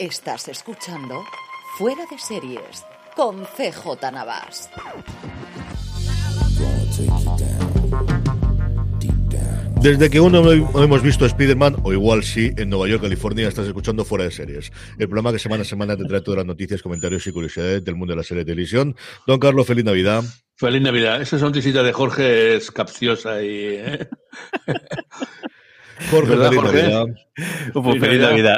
Estás escuchando Fuera de Series con CJ Navas. Desde que aún no hemos visto Spider-Man, o igual sí, en Nueva York, California, estás escuchando Fuera de Series. El programa que semana a semana te trae todas las noticias, comentarios y curiosidades del mundo de la serie de televisión. Don Carlos, feliz Navidad. Feliz Navidad. Esa sonrisita de Jorge es capciosa y... ¿eh? Jorge, ¿Verdad, feliz Jorge? Navidad. Pues Feliz feliz Navidad.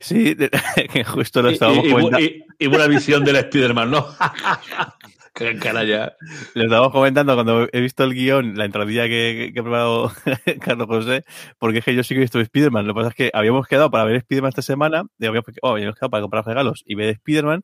Sí, que justo lo estábamos y- comentando. y- y buena visión del Spider-Man, ¿no? Qué canalla. Lo estábamos comentando cuando he visto el guion, la entradilla que, que ha preparado Carlos José, porque es que yo sí que he visto Spider-Man. Lo que pasa es que habíamos quedado para ver Spider-Man esta semana, y habíamos, oh, habíamos quedado para comprar regalos y ver Spider-Man,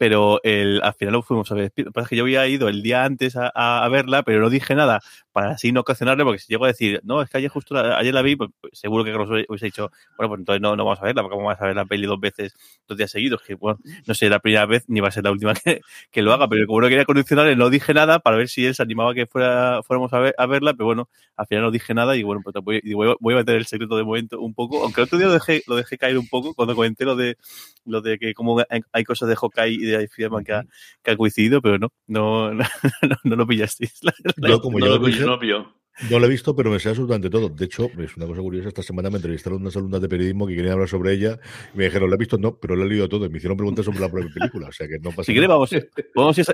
pero el, al final no fuimos a ver. Lo pasa que yo había ido el día antes a, a- a verla, pero no dije nada para así no ocasionarle, porque si llego a decir, no, es que ayer justo la, ayer la vi, pues, pues, seguro que Carlos hubiese dicho, bueno, pues entonces no, no vamos a verla, porque vamos a ver la peli dos veces, dos días seguidos, que bueno, no sé, la primera vez ni va a ser la última que, que lo haga, pero como no quería condicionarle, no dije nada para ver si él se animaba a que fuera, fuéramos a, ver, a verla, pero bueno, al final no dije nada y bueno, pues voy, voy, voy a meter el secreto de momento un poco, aunque el otro día lo dejé, lo dejé caer un poco cuando comenté lo de lo de que como hay cosas de Hawkeye y de Spiderman que, ha- que han coincidido, pero no, no, no, no, lo pillasteis. La- la- Yo, como No ya lo lo pillo, no lo pillo. No lo he visto, pero me sé absolutamente todo. De hecho, es una cosa curiosa. Esta semana me entrevistaron unas alumnas de periodismo que querían hablar sobre ella y me dijeron, ¿lo he visto? No, pero lo he leído todo. Y me hicieron preguntas sobre la propia película. O sea que no pasa si queréis, vamos, ir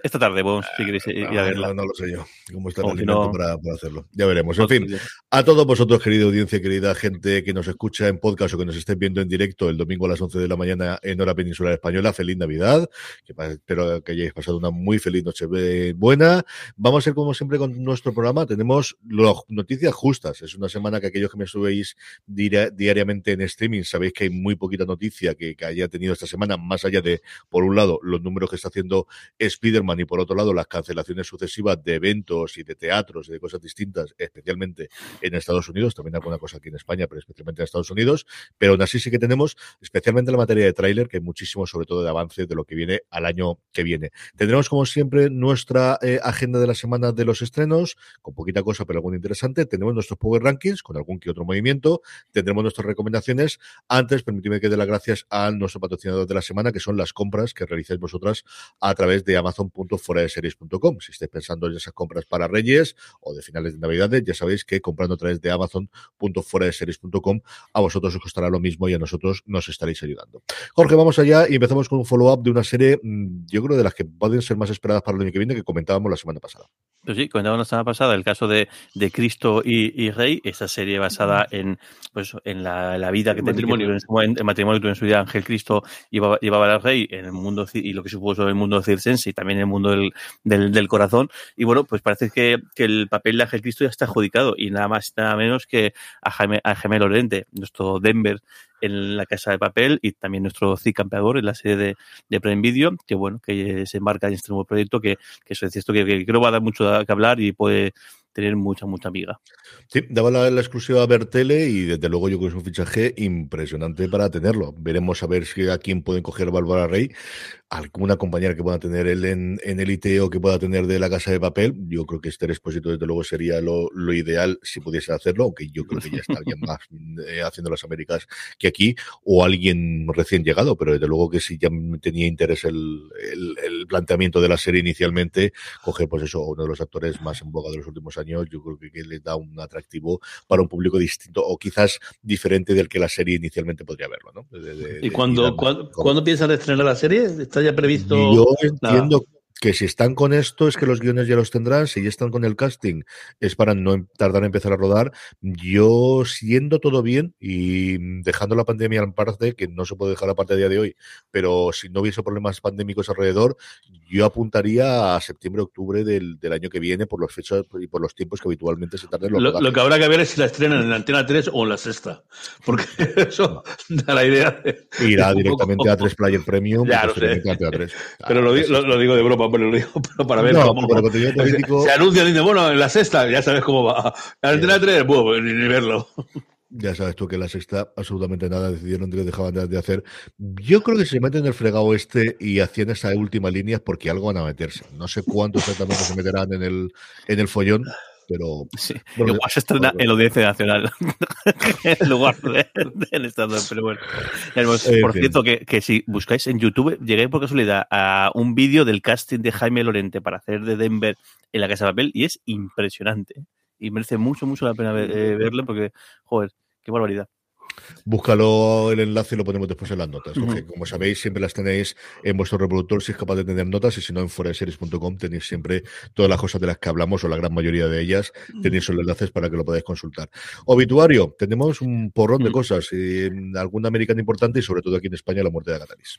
esta, tarde, si queréis ir a verla. no, no lo sé yo. ¿Cómo está el alimento no- para, para hacerlo? Ya veremos. En fin, a todos vosotros, querida audiencia, querida gente que nos escucha en podcast o que nos estéis viendo en directo el domingo a las 11 de la mañana en hora peninsular española, feliz Navidad. Que espero que hayáis pasado una muy feliz noche eh, buena. Vamos a ser como siempre con nuestro programa. Tenemos las noticias justas. Es una semana que aquellos que me subéis diariamente en streaming sabéis que hay muy poquita noticia que, haya tenido esta semana, más allá de, por un lado, los números que está haciendo Spider-Man y por otro lado, las cancelaciones sucesivas de eventos y de teatros y de cosas distintas, especialmente en Estados Unidos, también alguna cosa aquí en España, pero especialmente en Estados Unidos. Pero aún así sí que tenemos, especialmente en la materia de tráiler, que hay muchísimo, sobre todo de avance de lo que viene al año que viene. Tendremos, como siempre, nuestra eh, agenda de la semana de los estrenos, con poquita cosa, pero interesante. Tenemos nuestros Power Rankings, con algún que otro movimiento. Tendremos nuestras recomendaciones. Antes, permitidme que dé las gracias a nuestro patrocinador de la semana, que son las compras que realizáis vosotras a través de amazon.foradeseries.com. Si estáis pensando en esas compras para Reyes o de finales de Navidades, ya sabéis que comprando a través de amazon.foradeseries.com a vosotros os costará lo mismo y a nosotros nos estaréis ayudando. Jorge, vamos allá y empezamos con un follow-up de una serie, mm, yo creo, de las que pueden ser más esperadas para el año que viene, que comentábamos la semana pasada. Pues sí, comentábamos la semana pasada el caso de Cristo y, y Rey, esta serie basada en pues en la, la vida que El tenía matrimonio. en el matrimonio tuvo en su vida Ángel Cristo llevaba al Rey en el mundo y lo que supuso en el mundo circense y también en el mundo del, del, del corazón. Y bueno, pues parece que, que el papel de Ángel Cristo ya está adjudicado y nada más y nada menos que a Jaime, a Jaime Lorente, nuestro Denver en la casa de papel y también nuestro Cid campeador en la serie de, de Prime Video, que bueno, que se embarca en este nuevo proyecto que, que eso es cierto que, que creo va a dar mucho que hablar y puede tener mucha, mucha amiga. Sí, daba la, exclusiva a Bertele y desde luego yo creo que es un fichaje impresionante para tenerlo. Veremos a ver si a quién pueden coger Bárbara Rey alguna compañera que pueda tener él en, en Elite o que pueda tener de la casa de papel, yo creo que este Expósito desde luego sería lo, ideal si pudiese hacerlo, aunque yo creo que ya alguien más eh, haciendo las Américas que aquí, o alguien recién llegado, pero desde luego que si ya tenía interés el, el, planteamiento de la serie inicialmente, coger pues eso, uno de los actores más en boga de los últimos años, yo creo que, que le da un atractivo para un público distinto o quizás diferente del que la serie inicialmente podría verlo. ¿no? ¿Y cuando, cuando, piensan estrenar la serie? ya previsto. Yo entiendo que si están con esto es que los guiones ya los tendrán, si ya están con el casting es para no em, tardar en empezar a rodar. Yo, siendo todo bien y dejando la pandemia en parte, que no se puede dejar aparte a día de hoy, pero si no hubiese problemas pandémicos alrededor, yo apuntaría a septiembre, octubre del, del año que viene por los fechas y por los tiempos que habitualmente se tarden los lo, lo, que habrá que ver es si la estrenan en la antena 3 o en la sexta, porque eso da la idea de... Irá directamente a 3 Player Premium. Ya, sé. Pero lo, lo digo de broma pero lo digo para ver cómo. Se anuncia, dice, bueno, en la sexta, ya sabes cómo va. La antena 3, bueno, ni, ni verlo. Ya sabes tú que la sexta absolutamente nada decidieron que dejaban de hacer. Yo creo que se meten en el fregado este y hacían esa última línea porque algo van a meterse. No sé cuánto exactamente se meterán en el, en el follón, pero. Sí. Igual se estrena en la Audiencia Nacional en lugar de, en Estado. Pero bueno. Por cierto, que, que, si buscáis en YouTube, llegué por casualidad a un vídeo del casting de Jaime Lorente para hacer de Denver en la Casa de Papel y es impresionante. Y merece mucho, mucho la pena eh, verlo porque, joder, qué barbaridad. Búscalo el enlace y lo ponemos después en las notas. como sabéis, siempre las tenéis en vuestro reproductor si es capaz de tener notas y si no, en foraseries.com tenéis siempre todas las cosas de las que hablamos o la gran mayoría de ellas. Tenéis los enlaces para que lo podáis consultar. Obituario, tenemos un porrón de cosas, y alguna americana importante y sobre todo aquí en España la muerte de Agatalis.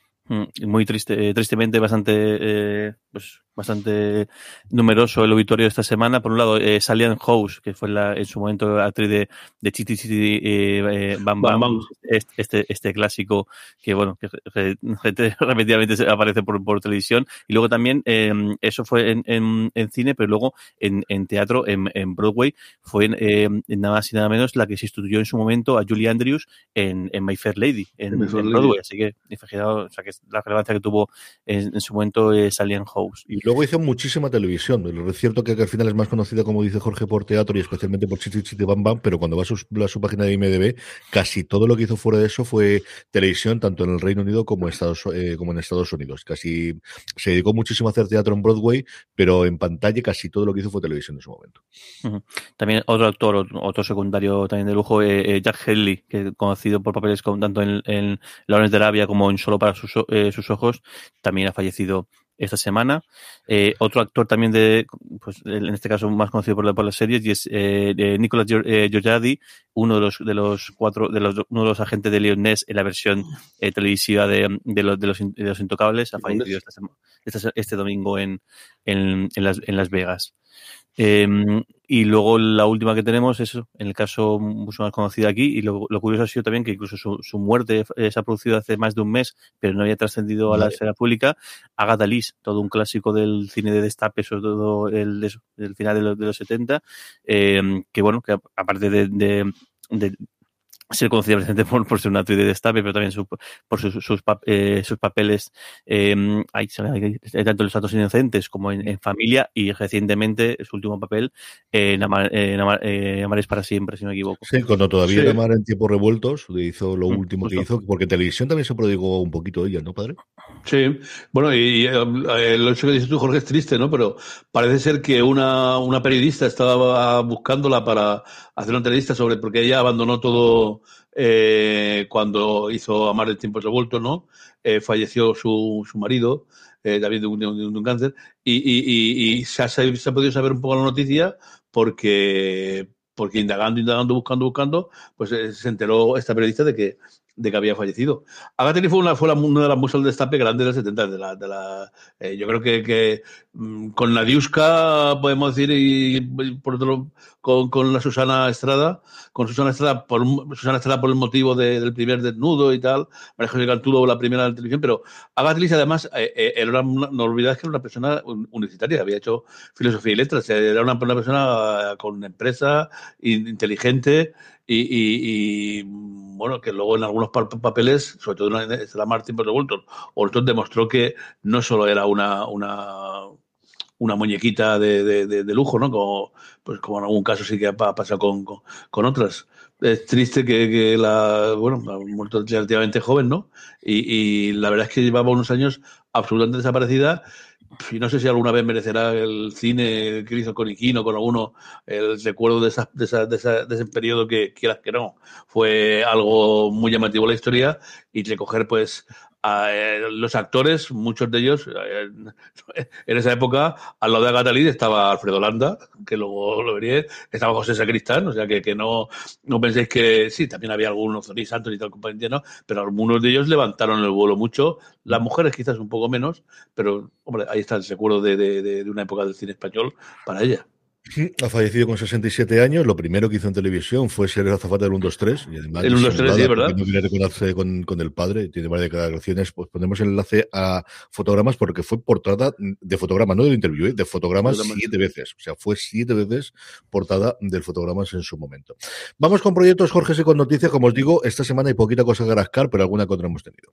Muy triste, eh, tristemente bastante, eh, pues, bastante numeroso el obituario de esta semana. Por un lado, eh, Salian House, que fue la, en su momento actriz de, de eh, Bam este, este clásico que, bueno, que repetidamente aparece por, por televisión. Y luego también, eh, eso fue en, en, en, cine, pero luego en, en teatro, en, en Broadway, fue eh, nada más y nada menos la que se instituyó en su momento a Julie Andrews en, My Fair Lady, en, Broadway. Así que, o sea, que la relevancia que tuvo en, su momento eh, Salian House. Y luego hizo muchísima televisión. Es cierto que, al final es más conocida, como dice Jorge, por teatro y especialmente por Chichi Chichi Bam Bam, pero cuando va a su, a su página de IMDB, casi todo lo que hizo fuera de eso fue televisión, tanto en el Reino Unido como en Estados, eh, como en Estados Unidos. Casi se dedicó muchísimo a hacer teatro en Broadway, pero en pantalla casi todo lo que hizo fue televisión en su momento. También otro actor, otro secundario también de lujo, eh, eh, Jack Henley, que conocido por papeles con, tanto en, en La de Arabia como en Solo para sus ojos, también ha fallecido esta semana. Eh, otro actor también de, pues en este caso más conocido por, la, por las series, y es eh, Nicolas eh, uno de los de los cuatro, de los uno de los agentes de Leon Ness en la versión eh, televisiva de, de, los, de, los, de los Intocables, ha fallecido esta, este, este domingo en, en, en, las, en Las Vegas. Eh, y luego la última que tenemos es, en el caso mucho más conocido aquí, y lo, lo curioso ha sido también que incluso su, su, muerte se ha producido hace más de un mes, pero no había trascendido a la esfera pública. Agatha Lis, todo un clásico del cine de destape, sobre todo el, del final de los, de los 70, eh, que bueno, que aparte de, de, de ser conocida precisamente por, por ser una actriz de destape, pero también su, por sus, sus, eh, sus papeles eh, hay, hay, tanto en Los Santos Inocentes como en, en, Familia y recientemente su último papel en, Amar, en Amar, eh, Amar, es para siempre, si no me equivoco. Sí, cuando todavía sí. era Amar en tiempos revueltos, hizo lo mm, último justo. que hizo, porque televisión también se prodigó un poquito ella, ¿no, padre? Sí, bueno, y, y eh, lo que dices tú, Jorge, es triste, ¿no? Pero parece ser que una, una periodista estaba buscándola para hacer una entrevista sobre, porque ella abandonó todo eh, cuando hizo Amar el tiempo revuelto, ¿no? Eh, falleció su, su marido, eh, también de un, de, un, cáncer, y, y, y, y se, ha, se, ha, podido saber un poco la noticia porque, porque indagando, indagando, buscando, buscando, pues eh, se enteró esta periodista de que de que había fallecido. Agatha fue una, fue una de las musas del destape grandes del 70. De la, de la, eh, yo creo que, que mm, con Nadiuska, podemos decir, y, por otro, con, con, la Susana Estrada, con Susana Estrada por, Susana Estrada por el motivo de, del primer desnudo y tal, María José Cantudo la primera de la televisión, pero Agatha además, eh, eh, era una, no olvidáis que era una persona universitaria, había hecho filosofía y letras, era una, una persona con empresa, inteligente, y, bueno, que luego en algunos papeles, sobre todo en la Martin por Walton, Walton demostró que no solo era una, una, una muñequita de, de, lujo, ¿no? Como, pues como en algún caso sí que ha pasado con, con, otras. Es triste que, que, la, bueno, ha muerto relativamente joven, ¿no? Y, y la verdad es que llevaba unos años absolutamente desaparecida y no sé si alguna vez merecerá el cine que hizo con Iquino, con alguno, el recuerdo de, esa, de, esa, de, ese periodo que quieras que no. Fue algo muy llamativo la historia y recoger pues eh, los actores, muchos de ellos, eh, en esa época, al lado de Agatha estaba Alfredo Landa, que luego lo vería, estaba José Sacristán, o sea que, que no, no penséis que sí, también había algunos, Zoni Santos y tal, compañía, ¿no? pero algunos de ellos levantaron el vuelo mucho, las mujeres quizás un poco menos, pero hombre, ahí está el recuerdo de, de, de una época del cine español para ella. Ha fallecido con 67 años. Lo primero que hizo en televisión fue ser el azafata del 1-2-3. Y además, el 1-2-3, sí, ¿verdad? No quiere reconocerse con, con, el padre, tiene varias declaraciones. Pues ponemos el enlace a fotogramas porque fue portada de fotogramas, no del interview, ¿eh? de fotogramas siete veces. O sea, fue siete veces portada del fotogramas en su momento. Vamos con proyectos, Jorge, y con noticias. Como os digo, esta semana hay poquita cosa que rascar, pero alguna que otra hemos tenido.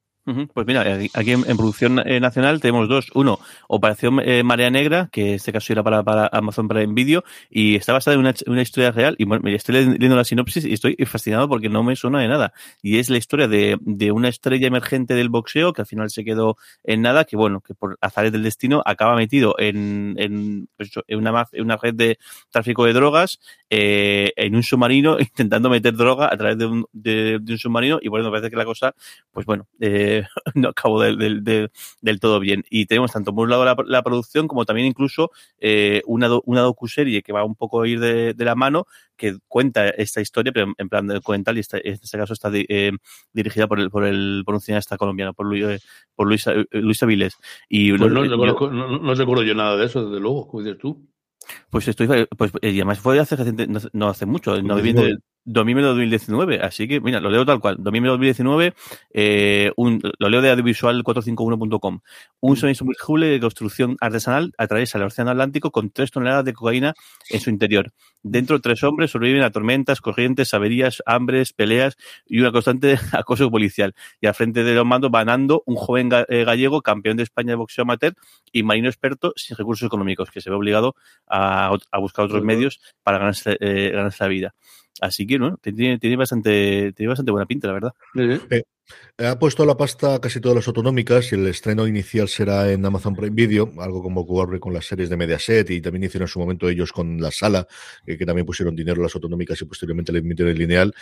Pues mira, aquí en, producción eh, nacional tenemos dos. Uno, Operación eh, Marea Negra, que en este caso era para, para Amazon Prime Video y está basada en una, historia real. Y bueno, estoy leyendo la sinopsis y estoy fascinado porque no me suena de nada. Y es la historia de, de una estrella emergente del boxeo que al final se quedó en nada, que bueno, que por azares del destino acaba metido en, en, pues en, una, en una red de tráfico de drogas, eh, en un submarino, intentando meter droga a través de un, de, un submarino. Y bueno, me parece que la cosa, pues bueno, eh, no acabó del, del, todo bien. Y tenemos tanto por un lado la, la producción como también incluso eh, una, una docuserie que va un poco a ir de, de, la mano, que cuenta esta historia, pero en plan documental, y esta, en este caso está eh, dirigida por el, por el por un cineasta colombiano, por Luis, eh, por Luis, eh, Luis Avilés. Y pues no, no, yo, no, no, recuerdo yo nada de eso, desde luego, como dices tú. Pues estoy, pues, y además fue hace, no, no hace mucho, en noviembre, dominio de 2019. Así que, mira, lo leo tal cual. Dominio de 2019, eh, un, lo leo de audiovisual451.com. Un submergible de construcción artesanal atraviesa el Océano Atlántico con tres toneladas de cocaína en su interior. Dentro, tres hombres sobreviven a tormentas, corrientes, averías, hambres, peleas y una constante acoso policial. Y al frente de los mandos va un joven eh, gallego, campeón de España de boxeo amateur y marino experto sin recursos económicos, que se ve obligado a, a buscar otros medios para ganarse, eh, ganarse la vida. Así que, bueno, tiene, tiene, bastante, tiene bastante buena pinta, la verdad. Eh, ha puesto la pasta casi todas las autonómicas y el estreno inicial será en Amazon Prime Video, algo como ocurre con las series de Mediaset y también hicieron en su momento ellos con la sala, eh, que también pusieron dinero las autonómicas y posteriormente le emitieron el lineal.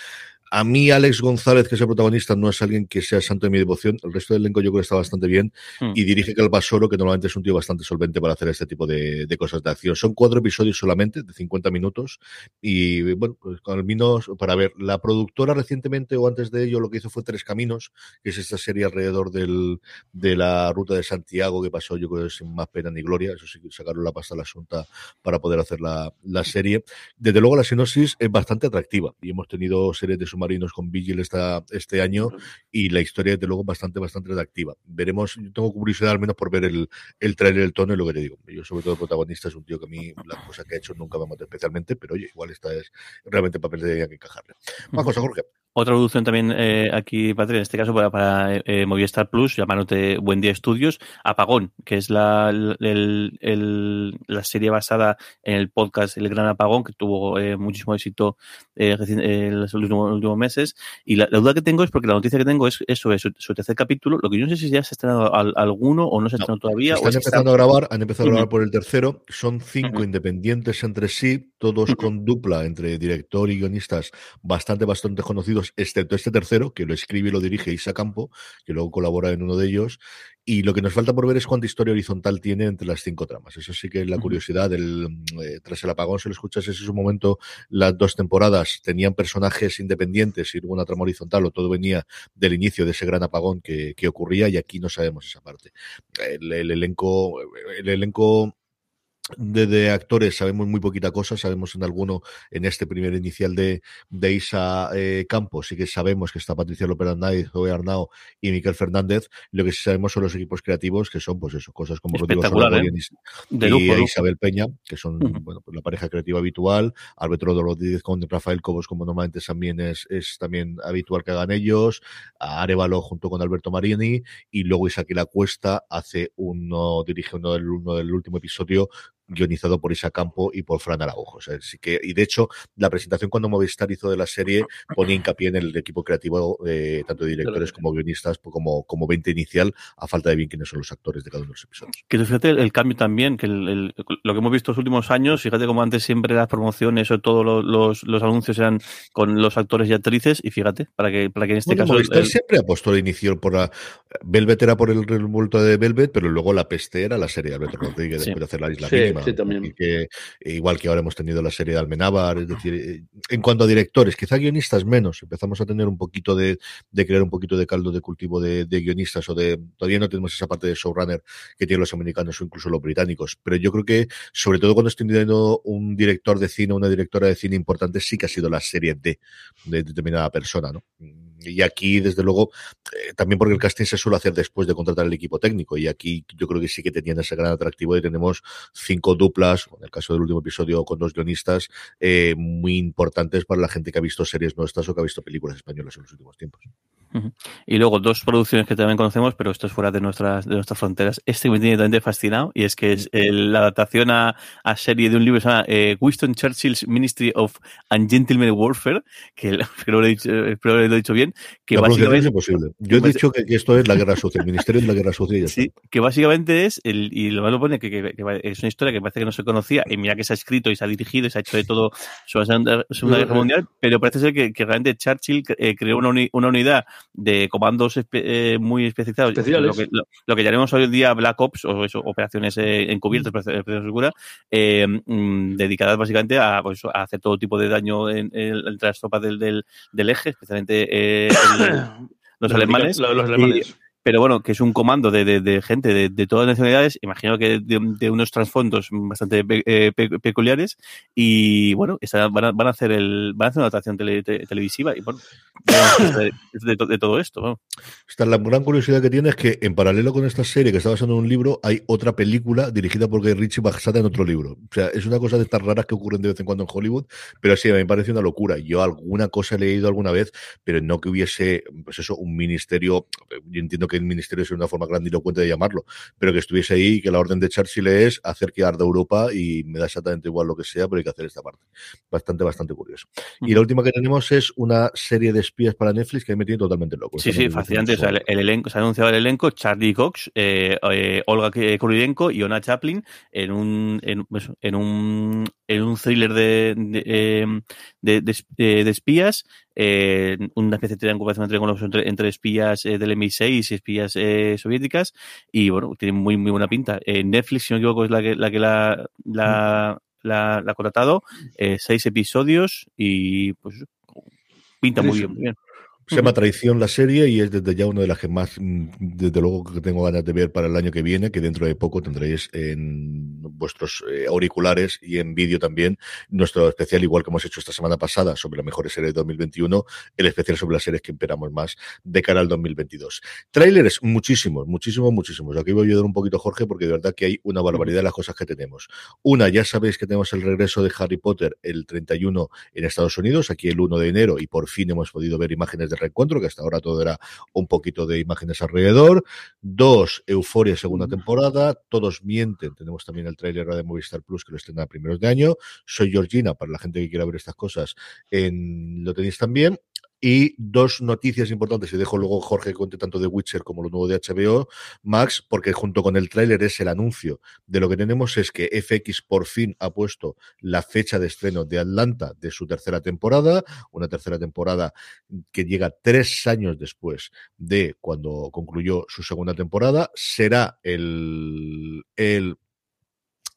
A mí, Alex González, que es el protagonista, no es alguien que sea santo de mi devoción. El resto del elenco yo creo que está bastante bien. Hmm. Y dirige Calvasoro, que normalmente es un tío bastante solvente para hacer este tipo de, de, cosas de acción. Son cuatro episodios solamente, de 50 minutos. Y bueno, pues el menos para ver, la productora recientemente o antes de ello lo que hizo fue Tres Caminos, que es esta serie alrededor del, de la ruta de Santiago que pasó, yo creo, sin más pena ni gloria. Eso sí, sacaron la pasta a la asunta para poder hacer la, la serie. Desde luego, la sinopsis es bastante atractiva y hemos tenido series de submarinos con Vigil esta, este año y la historia, desde luego, bastante, bastante atractiva. Veremos, yo tengo curiosidad al menos por ver el, el trailer, el tono y lo que te digo. Yo, sobre todo, el protagonista es un tío que a mí la cosa que ha hecho nunca me mata especialmente, pero oye, igual esta es realmente papel de que encajarle. Más cosa, Jorge. Otra producción también eh, aquí, Patria, en este caso para, para eh, Movistar Plus, llamándote Buen Día Estudios, Apagón, que es la, el, el, la serie basada en el podcast El Gran Apagón, que tuvo eh, muchísimo éxito eh, en los últimos, los últimos, meses. Y la, la, duda que tengo es porque la noticia que tengo es eso, es su, su tercer capítulo. Lo que yo no sé si ya se ha estrenado al, alguno o no se ha estrenado no, todavía. Están empezando está... a grabar, han empezado a grabar por el tercero. Son cinco uh -huh. independientes entre sí todos con dupla entre director y guionistas bastante, bastante conocidos, excepto este tercero, que lo escribe y lo dirige Isa Campo, que luego colabora en uno de ellos. Y lo que nos falta por ver es cuánta historia horizontal tiene entre las cinco tramas. Eso sí que es la curiosidad. del eh, tras el apagón, si lo escuchas, ese es un momento, las dos temporadas tenían personajes independientes y luego una trama horizontal, o todo venía del inicio de ese gran apagón que, que ocurría, y aquí no sabemos esa parte. El, el elenco, el elenco de, actores sabemos muy poquita cosa, sabemos en alguno, en este primer inicial de, de Isa eh, Campos, sí que sabemos que está Patricia López Arnaiz, Zoe Arnao y Miquel Fernández, lo que sí sabemos son los equipos creativos, que son pues eso, cosas como Rodrigo ¿eh? y, Isabel Peña, que son bueno, pues la pareja creativa habitual, Alberto Rodríguez con Rafael Cobos, como normalmente también es, es también habitual que hagan ellos, Arevalo junto con Alberto Marini, y luego La Cuesta hace uno, dirige uno del, uno del último episodio guionizado por Isa Campo y por Fran Araujo. así que, y de hecho, la presentación cuando Movistar hizo de la serie ponía hincapié en el equipo creativo, eh, tanto de directores como guionistas, pues como, como 20 inicial, a falta de bien quiénes son los actores de cada uno de los episodios. Que fíjate el, cambio también, que el, lo que hemos visto los últimos años, fíjate como antes siempre las promociones o todos los, los, anuncios eran con los actores y actrices, y fíjate, para que, para que en este caso. Movistar siempre apostó al inicio por la. Velvet era por el revuelto de Velvet, pero luego la peste era la serie de Alberto Rodríguez después de hacer la isla mínima. Sí, también. que, igual que ahora hemos tenido la serie de Almenábar, es decir, eh, en cuanto a directores, quizá guionistas menos, empezamos a tener un poquito de, de crear un poquito de caldo de cultivo de, de, guionistas o de, todavía no tenemos esa parte de showrunner que tienen los americanos o incluso los británicos, pero yo creo que, sobre todo cuando estoy teniendo un director de cine, una directora de cine importante, sí que ha sido la serie D de determinada persona, ¿no? Y aquí, desde luego, eh, también porque el casting se suele hacer después de contratar el equipo técnico. Y aquí yo creo que sí que tenían ese gran atractivo y tenemos cinco duplas, en el caso del último episodio con dos guionistas, eh, muy importantes para la gente que ha visto series nuestras o que ha visto películas españolas en los últimos tiempos. Y luego dos producciones que también conocemos, pero esto es fuera de nuestras, de nuestras fronteras. Este me tiene totalmente fascinado y es que es la adaptación a, a, serie de un libro que se llama eh, Winston Churchill's Ministry of Ungentleman Warfare, que espero lo he dicho, espero lo he dicho bien. Que la básicamente es imposible. Yo he dicho que, que, esto es la guerra sucia, el Ministerio de la Guerra Sucia. sí, que básicamente es, el, y lo malo pone que, que, que, es una historia que parece que no se conocía, y mira que se ha escrito y se ha dirigido y se ha hecho de todo sobre la Segunda, segunda Guerra Mundial, pero parece ser que, realmente Churchill eh, creó una, uni, una unidad de comandos eh, muy especializados, lo que, lo, lo que, llamamos hoy en día Black Ops o eso, operaciones eh, encubiertas, operaciones segura, eh, mm, dedicadas básicamente a, pues, a, hacer todo tipo de daño en, en, entre las tropas del, del, del eje, especialmente eh, el, los, alemanes. Los, los alemanes. Pero bueno, que es un comando de, de, de gente de, de, todas las nacionalidades, imagino que de, unos trasfondos bastante pe, eh, pe, peculiares, y bueno, van, a, van, a, hacer el, van a hacer una adaptación tele, te, televisiva, y bueno, de, todo esto. ¿no? Esta, la gran curiosidad que tiene es que en paralelo con esta serie que está basada en un libro, hay otra película dirigida por Guy Ritchie basada en otro libro. O sea, es una cosa de estas raras que ocurren de vez en cuando en Hollywood, pero sí, a mí me parece una locura. Yo alguna cosa he leído alguna vez, pero no que hubiese, pues eso, un ministerio, yo entiendo que que el ministerio es una forma grandilocuente de llamarlo, pero que estuviese ahí y que la orden de Churchill es hacer que arda Europa y me da exactamente igual lo que sea, pero hay que hacer esta parte. Bastante, bastante curioso. Y la última que tenemos es una serie de espías para Netflix que me tiene totalmente loco. Sí, sí, fascinante. O sea, el, el, elenco, se ha anunciado el elenco, Charlie Cox, eh, eh, Olga Kurylenko y Ona Chaplin en un, en, en un, en un thriller de, de, eh, de, de, de espías eh, una especie de triangulación entre, entre espías eh, del MI6 y espías eh, soviéticas y bueno, tiene muy muy buena pinta. Eh, Netflix, si no me equivoco, es la que la que la, la, la, la ha contratado, seis episodios y pues pinta muy bien, muy bien. Se llama Traición la serie y es desde ya una de las que más, desde luego, que tengo ganas de ver para el año que viene, que dentro de poco tendréis en vuestros eh, auriculares y en vídeo también nuestro especial, igual que hemos hecho esta semana pasada sobre las mejores series de 2021, el especial sobre las series que esperamos más de cara al 2022. Trailers, muchísimos, muchísimos, muchísimos. Aquí voy a ayudar un poquito, Jorge, porque de verdad que hay una barbaridad de las cosas que tenemos. Una, ya sabéis que tenemos el regreso de Harry Potter el 31 en Estados Unidos, aquí el 1 de enero, y por fin hemos podido ver imágenes de reencuentro, que hasta ahora todo era un poquito de imágenes alrededor. Dos, Euforia segunda temporada. Todos mienten. Tenemos también el tráiler de Movistar Plus que lo estrena a primeros de año. Soy Georgina, para la gente que quiera ver estas cosas, en, lo tenéis también. Y dos noticias importantes, y dejo luego Jorge que cuente tanto de Witcher como lo nuevo de HBO Max, porque junto con el tráiler es el anuncio de lo que tenemos es que FX por fin ha puesto la fecha de estreno de Atlanta de su tercera temporada, una tercera temporada que llega tres años después de cuando concluyó su segunda temporada. Será el, el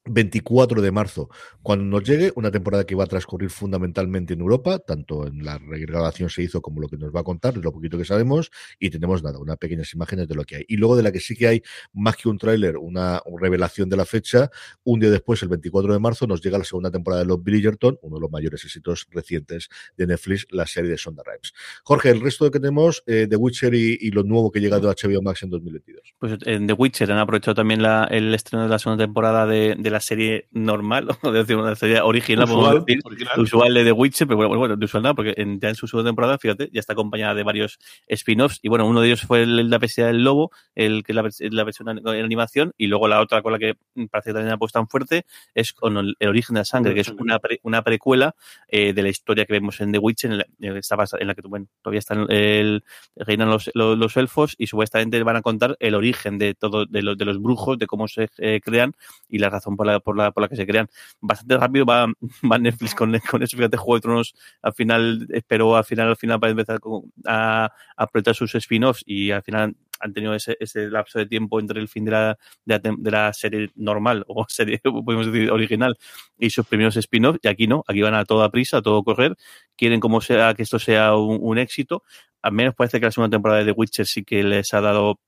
24 de marzo, cuando nos llegue, una temporada que va a transcurrir fundamentalmente en Europa, tanto en la regrabación se hizo como lo que nos va a contar, de lo poquito que sabemos, y tenemos nada, unas pequeñas imágenes de lo que hay. Y luego de la que sí que hay, más que un tráiler, una revelación de la fecha, un día después, el 24 de marzo, nos llega la segunda temporada de Los Bridgerton, uno de los mayores éxitos recientes de Netflix, la serie de Sonda Rhimes. Jorge, el resto que tenemos, eh, The Witcher y, lo nuevo que llega de HBO Max en 2022. Pues en The Witcher han aprovechado también el estreno de la segunda temporada de, de la serie normal, o una serie original, usual, decir, usual de The Witcher, pero bueno, bueno de usual nada, porque en, ya en su segunda temporada, fíjate, ya está acompañada de varios spin-offs, y bueno, uno de ellos fue el, la pesadilla del lobo, el que es la, la, versión en animación, y luego la otra con la que parece que también ha puesto tan fuerte es con el, el, origen de la sangre, que es una, pre, una precuela eh, de la historia que vemos en The Witcher, en la, en la que bueno, todavía están el, reinan los, los, los, elfos, y supuestamente van a contar el origen de todo, de, lo, de los brujos, de cómo se eh, crean, y la razón por por la por la que se crean. Bastante rápido va, va Netflix con, con eso. Fíjate, Juego de Tronos al final esperó al final, al final para empezar a, a apretar sus spin-offs y al final han tenido ese, ese, lapso de tiempo entre el fin de la, de la, de la serie normal o serie, podemos decir, original y sus primeros spin-offs. Y aquí no, aquí van a toda prisa, a todo correr. Quieren como sea que esto sea un, un éxito. Al menos parece que la segunda temporada de The Witcher sí que les ha dado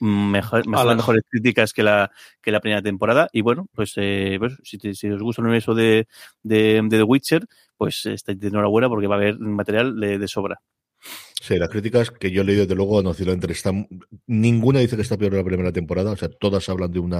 mejor, mejor, mejores críticas que la, que la primera temporada. Y bueno, pues, eh, pues si, te, si, os gusta el universo de, de, de, The Witcher, pues estáis de enhorabuena porque va a haber material de, de sobra. Sí, las críticas que yo he leído, desde luego, no están, ninguna dice que está peor la primera temporada, o sea, todas hablan de un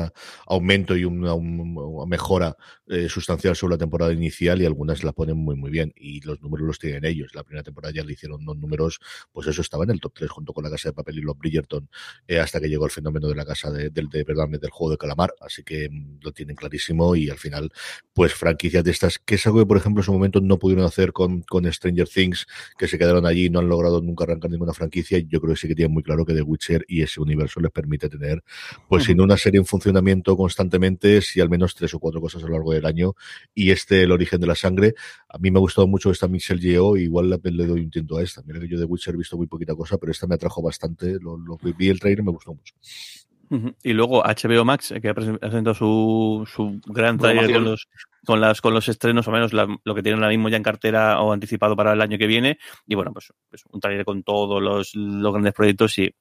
aumento y una, una mejora eh, sustancial sobre la temporada inicial y algunas la ponen muy, muy bien. Y los números los tienen ellos. La primera temporada ya le hicieron unos números, pues eso estaba en el top 3 junto con la Casa de Papel y los Bridgerton, eh, hasta que llegó el fenómeno de la Casa de, de, de, perdón, del juego de calamar. Así que mm, lo tienen clarísimo y al final, pues franquicias de estas, que es algo que, por ejemplo, en su momento no pudieron hacer con, con Stranger Things, que se quedaron allí y no han logrado nunca arrancar ninguna franquicia. Yo creo que sí que tienen muy claro que The Witcher y ese universo les permite tener, pues, sin una serie en funcionamiento constantemente, si al menos tres o cuatro cosas a lo largo del año. Y este, El origen de la sangre, a mí me ha gustado mucho esta Michelle Yeoh, igual le doy un tinto a esta. Mira que yo de Witcher he visto muy poquita cosa, pero esta me atrajo bastante. Lo, lo vi el trailer me gustó mucho. Y luego HBO Max, que ha presentado su, su gran trailer con los, con, las, con los estrenos, o menos la, lo que tienen ahora mismo ya en cartera o anticipado para el año que viene. Y bueno, pues, pues un trailer con todos los, los grandes proyectos y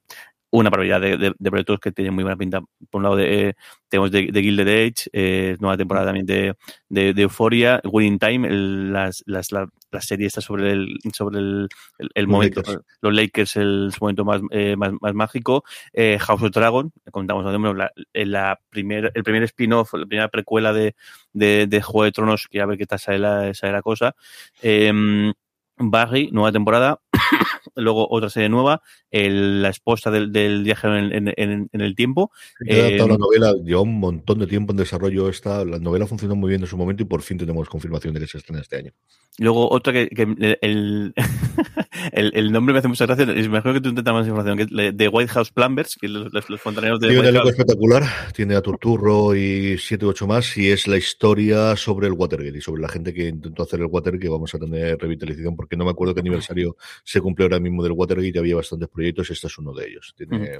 una probabilidad de, de, de, proyectos que tienen muy buena pinta. Por un lado, de, eh, tenemos de, de Gilded Age, eh, nueva temporada también de, de, Euphoria, Winning Time, el, las, las, la, la, serie está sobre el, sobre el, el, el momento, Lakers. los Lakers, el su momento más, eh, más, más mágico. Eh, House of Dragon, contamos la, la primer, el primer spin-off, la primera precuela de, de, Juego de Tronos, que a ver qué tal sale la, sale la cosa. Eh, Barry, nueva temporada. Luego otra serie nueva, el, la esposa del, del viajero en, en, en, en, el tiempo. Eh, la novela lleva un montón de tiempo en desarrollo. Esta, la novela funcionó muy bien en su momento y por fin tenemos confirmación de que se estrena este año. Luego otra que, que el, el, el, nombre me hace mucha gracia. Es mejor que tú intentas más información. Que de White House Plumbers, que los, los, los fontaneros de. Tiene un elenco espectacular. Tiene a Turturro y siete u ocho más. Y es la historia sobre el Watergate y sobre la gente que intentó hacer el Watergate. Que vamos a tener revitalización porque no me acuerdo qué aniversario se cumple ahora mismo del Watergate. Había bastantes proyectos. Este es uno de ellos. Tiene.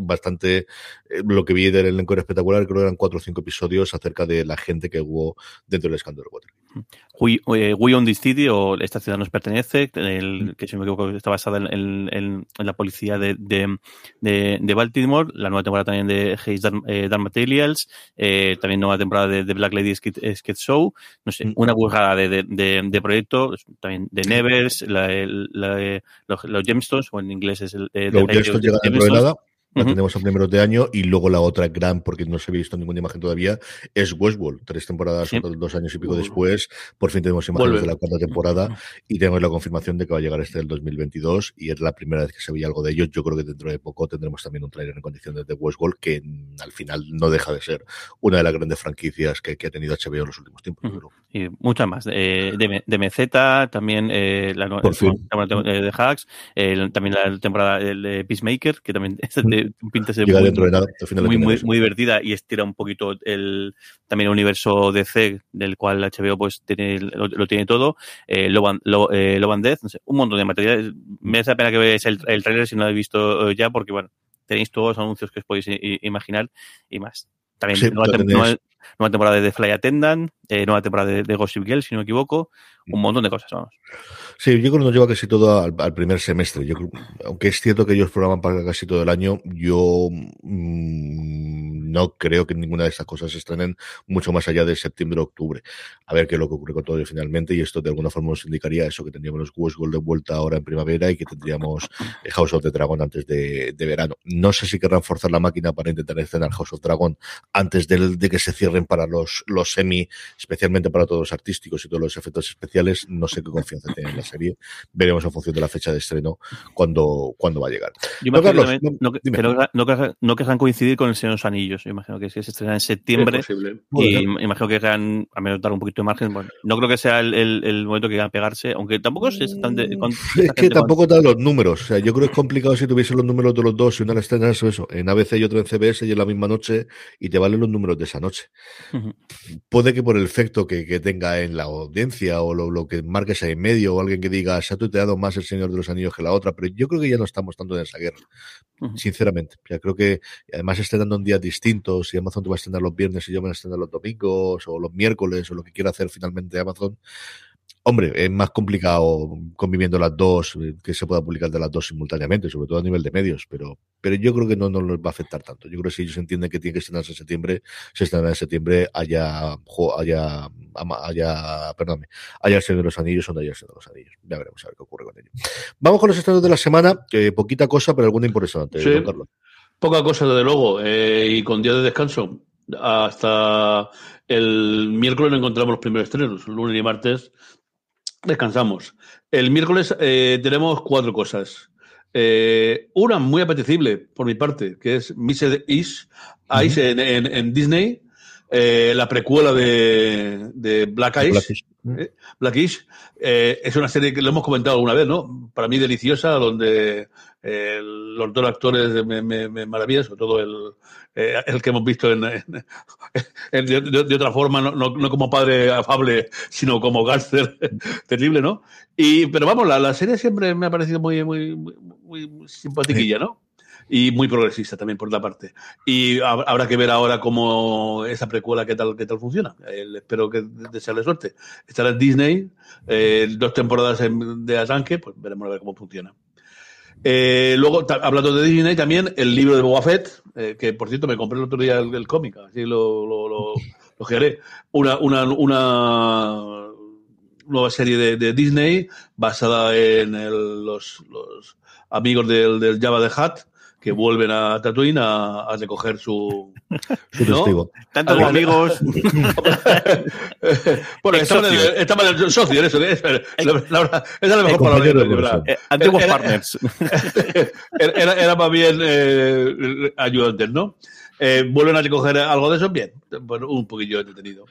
Mm bastante eh, lo que vi del elenco era espectacular, creo que eran cuatro o cinco episodios acerca de la gente que hubo dentro del escándalo de Watergate. We, eh, This City o Esta ciudad nos pertenece, el, que si no me equivoco está basada en, en, en, en la policía de, de, de, de, Baltimore, la nueva temporada también de Hayes Dark, eh, Dark Materials, eh, también nueva temporada de, de Black Lady Skate, Show, no sé, una burrada de, de, de, de proyectos, también de Nevers, la, la, los, los Gemstones, o en inglés es el... Los Gemstones llegan de nada la tenemos a primeros de año, y luego la otra gran, porque no se ha visto ninguna imagen todavía, es Westworld. Tres temporadas, dos años y pico después, por fin tenemos imágenes de la cuarta temporada y tenemos la confirmación de que va a llegar este del 2022 y es la primera vez que se veía algo de ellos. Yo creo que dentro de poco tendremos también un trailer en condiciones de Westworld que al final no deja de ser una de las grandes franquicias que, ha tenido HBO en los últimos tiempos. Y muchas más. Eh, de, de también eh, la, temporada de Hacks, también la temporada de Peacemaker, que también un pinta ser muy, muy, muy, divertida y estira un poquito el también el universo DC del cual HBO pues tiene, lo, tiene todo. Eh, Loban, eh, Death, no sé, un montón de material. Me hace pena que veáis el, el trailer si no lo habéis visto ya, porque bueno, tenéis todos los anuncios que os podéis imaginar y más. También nueva, temporada de The Fly Attendant, eh, nueva temporada de, de, Gossip Girl, si no me equivoco, un montón de cosas, vamos. Sí, yo creo que nos lleva casi todo al, primer semestre. Yo aunque es cierto que ellos programan para casi todo el año, yo mm, no creo que ninguna de estas cosas se estrenen mucho más allá de septiembre o octubre. A ver qué es lo que ocurre con todo ello finalmente. Y esto de alguna forma nos indicaría eso, que tendríamos los West Gold de vuelta ahora en primavera y que tendríamos House of the Dragon antes de, verano. No sé si querrán forzar la máquina para intentar estrenar House of Dragon antes de, de que se cierren para los, los semi, especialmente para todos los artísticos y todos los efectos especiales. No sé qué confianza tienen las serie. Veremos en función de la fecha de estreno cuando, cuando va a llegar. Yo no, Carlos, no, no, no, querrán coincidir con el Señor de los Anillos. Yo imagino que si se estrena en septiembre. y imagino que querrán, a menos dar un poquito de margen. Bueno, no creo que sea el, el, momento que a pegarse, aunque tampoco es tan. es que tampoco dan los números. O sea, yo creo que es complicado si tuviese los números de los dos, y una la estrenas eso, en ABC y otra en CBS y en la misma noche, y te valen los números de esa noche. Puede que por el efecto que, que tenga en la audiencia o lo, lo que marques ahí en medio o alguien que diga se ha tuteado más el Señor de los Anillos que la otra, pero yo creo que ya no estamos tanto en esa guerra, sinceramente. Ya creo que además estrenando en días distintos, si Amazon te va a estrenar los viernes y yo me voy a estrenar los domingos o los miércoles o lo que quiera hacer finalmente Amazon, Hombre, es más complicado conviviendo las dos, eh, que se pueda publicar de las dos simultáneamente, sobre todo a nivel de medios, pero, pero yo creo que no, nos va a afectar tanto. Yo creo que si ellos entienden que tiene que estrenarse en septiembre, se estrenará en septiembre, haya, haya, haya, perdóname, haya el de los Anillos o no haya el de los Anillos. Ya veremos a ver qué ocurre con ello. Vamos con los estrenos de la semana, que poquita cosa, pero alguna interesante. Sí, poca cosa, desde luego, eh, y con día de descanso. Hasta el miércoles no encontramos los primeros estrenos, lunes y martes Descansamos. El miércoles eh, tenemos cuatro cosas. Eh, una muy apetecible por mi parte, que es Missed Ish, Ice en, Disney, eh, la precuela de, Black Ice. Blackish. es una serie que lo hemos comentado alguna vez, ¿no? Para mí deliciosa, donde los dos actores me, me, me maravillan, sobre todo el, eh, el que hemos visto en, de, otra forma, no, no, como padre afable, sino como gángster terrible, ¿no? Y, pero vamos, la, la, serie siempre me ha parecido muy, muy, muy, muy simpatiquilla, ¿no? Y muy progresista también por otra parte. Y habrá que ver ahora cómo esa precuela qué tal qué tal funciona. espero que desearle suerte. Estará en Disney, eh, dos temporadas de arranque, pues veremos a ver cómo funciona. Eh, luego, hablando de Disney, también el libro de Boba Fett, eh, que por cierto me compré el otro día el, cómic, así lo, lo, lo, Una, una, una nueva serie de, Disney basada en los, los, amigos del, del Java de Hat, que vuelven a Tatooine a, recoger su, su testigo. Tanto como amigos. bueno, estaban en, el socio, eso, es la, esa es la mejor palabra. verdad. Eh, antiguos partners. era, era, más bien eh, ayudantes, ¿no? Eh, ¿Vuelven a recoger algo de eso? Bien, bueno, un poquillo entretenido.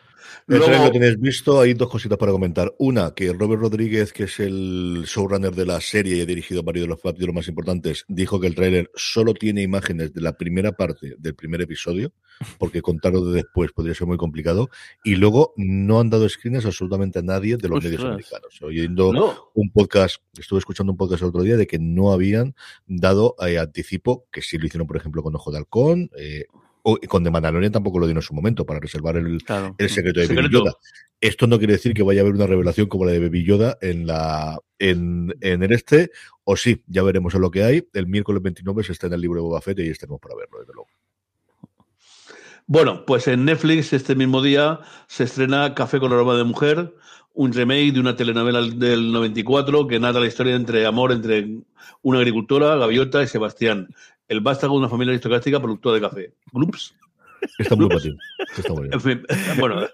Luego... lo tenéis visto, hay dos cositas para comentar. Una, que Robert Rodríguez, que es el showrunner de la serie y ha dirigido varios de los capítulos más importantes, dijo que el tráiler solo tiene imágenes de la primera parte del primer episodio, porque contarlo de después podría ser muy complicado. Y luego no han dado screens absolutamente a nadie de los medios americanos. Oyendo un podcast, estuve escuchando un podcast el otro día de que no habían dado eh, anticipo, que sí lo hicieron, por ejemplo, con Ojo de Halcón, eh, o, con The Mandalorian tampoco lo dio en su momento para reservar el, el secreto de Baby Yoda. Esto no quiere decir que vaya a haber una revelación como la de Baby Yoda en la en, en el este, o sí, ya veremos en lo que hay. El miércoles 29 se está en el libro de Boba Fett y estaremos para verlo, desde luego. Bueno, pues en Netflix este mismo día se estrena Café con aroma de mujer, un remake de una telenovela del 94 que narra la historia entre amor entre una agricultora, Gaviota y Sebastián, el vástago de una familia aristocrática productora de café. Glups. Está muy bien. Está muy bien. En fin, bueno, eh,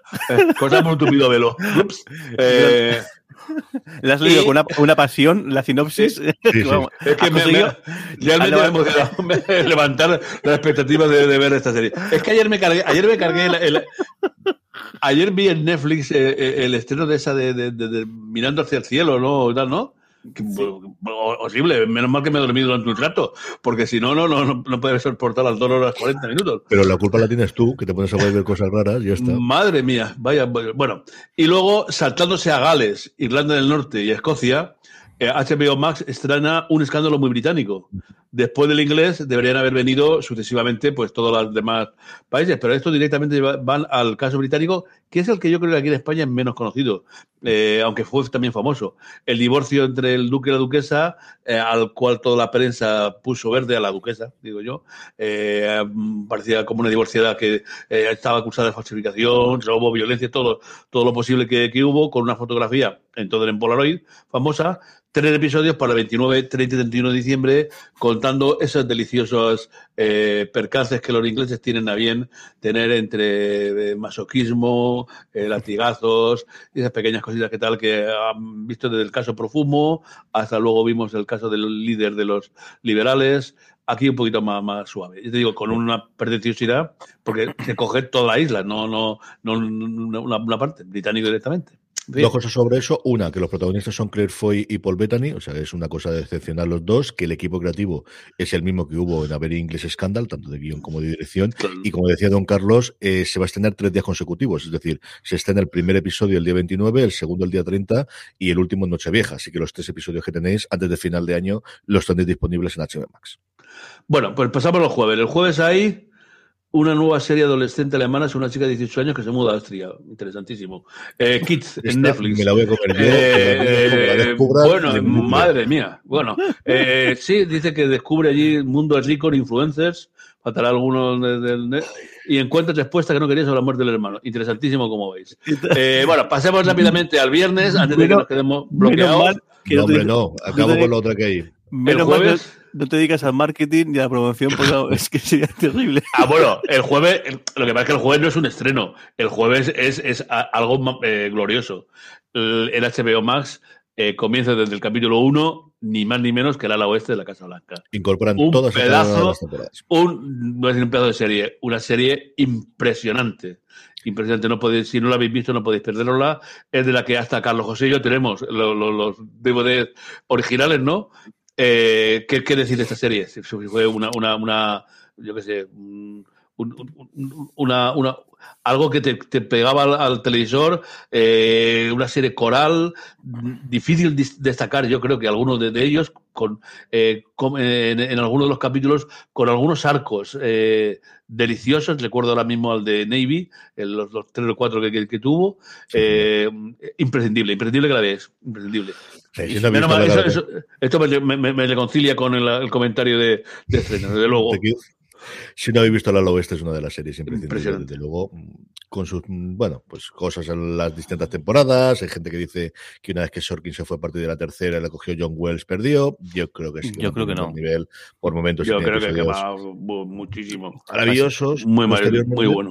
cosa muy tupido velo. Glups. Eh, Le has leído Y- con una, una pasión la sinopsis. sí. Vamos, es que me, me- realmente me emocionado levantar las expectativas de, de ver esta serie. Es que ayer me cargué, ayer me cargué el, el- ayer vi en Netflix eh, eh, el estreno de esa de, de- de- de Mirando hacia el cielo, ¿no? ¿no? Bo- Horrible, menos mal que me he dormido durante un rato, porque si no, no, no, no, no puede soportar las 2 horas 40 minutos. Pero la culpa la tienes tú, que te pones a ver cosas raras y ya está. Madre mía, vaya. Bueno, y luego saltándose a Gales, Irlanda del Norte y Escocia, HBO Max estrena un escándalo muy británico. Después del inglés deberían haber venido sucesivamente pues todos los demás países, pero estos directamente va- van al caso británico, que es el que yo creo que aquí en España es menos conocido, eh, aunque fue también famoso. El divorcio entre el duque y la duquesa, eh, al cual toda la prensa puso verde a la duquesa, digo yo. Eh, parecía como una divorciada que eh, estaba acusada de falsificación, robo, violencia, todo, todo lo posible que, que hubo, con una fotografía, entonces en Polaroid, famosa, tres episodios para el 29, 30 y 31 de diciembre, contando esos deliciosos eh, percances que los ingleses tienen a bien tener entre eh, masoquismo, eh, latigazos, y esas pequeñas cositas que tal que han visto desde el caso Profumo hasta luego vimos el caso del líder de los liberales, aquí un poquito más, suave. Yo te digo, con una pretenciosidad, porque se coge toda la isla, no, no no una, una parte, británico directamente. Dos cosas sobre eso. Una, que los protagonistas son Claire Foy y Paul Bettany, o sea, es una cosa de excepcional los dos, que el equipo creativo es el mismo que hubo en Avery English Scandal, tanto de guion como de dirección. Y como decía don Carlos, eh, se va a estrenar tres días consecutivos, es decir, se estrena el primer episodio el día 29, el segundo el día 30 y el último en Nochevieja. Así que los tres episodios que tenéis antes de final de año los tenéis disponibles en HBO Max. Bueno, pues pasamos los jueves. El jueves hay una nueva serie adolescente alemana, es una chica de 18 años que se muda a Austria. Interesantísimo. Eh, Kids en Netflix. Me la voy a comer yo. Eh, descubra, bueno, de madre mía. Bueno, eh, sí, dice que descubre allí un mundo rico en influencers, faltará alguno de- del net, y encuentra respuesta que no quería sobre la muerte del hermano. Interesantísimo, como veis. Eh, bueno, pasemos rápidamente al viernes, antes de que nos quedemos bloqueados. mal que No, hombre, no. Acabo con la otra que hay. Menos El jueves- no te dedicas al marketing y a la promoción, porque no, es que sería terrible. Ah, bueno, el jueves, el- lo que pasa es que el jueves no es un estreno, el jueves es, es a- algo eh, glorioso. El, el HBO Max eh, comienza desde el capítulo 1, ni más ni menos que el ala oeste de la Casa Blanca. Incorporan Un todas pedazo- las. Un, no es un pedazo de serie, una serie impresionante. Impresionante, no podéis, si no la habéis visto, no podéis perderla. Es de la que hasta Carlos José y yo tenemos lo- lo- los DVD originales, ¿no? Eh, ¿qué, ¿Qué decir de esta serie? Si Fue una, una, una yo qué sé, un- un- un- una, una, algo que te, te pegaba al, al televisor, eh, una serie coral, difícil dis- destacar, yo creo que algunos de, de ellos, con, eh, con- en, en algunos de los capítulos, con algunos arcos eh, deliciosos, recuerdo ahora mismo al de Navy, el- los, los tres o cuatro que, que- que tuvo, eh, imprescindible, imprescindible que la veas, imprescindible. Menos mal, eso- eso- esto me, me- me- me reconcilia con el, el comentario de, de estreno, desde luego. Si no habéis visto La Oeste es una de las series imprescindibles, desde luego, con sus, bueno, pues cosas en las distintas temporadas. Hay gente que dice que una vez que Sorkin se fue a partir de la tercera, la cogió John Wells, perdió. Yo creo que sí. Yo creo que no. Nivel, por momentos. Yo creo que, que va muchísimo. maravillosos. Muy, mal- muy bueno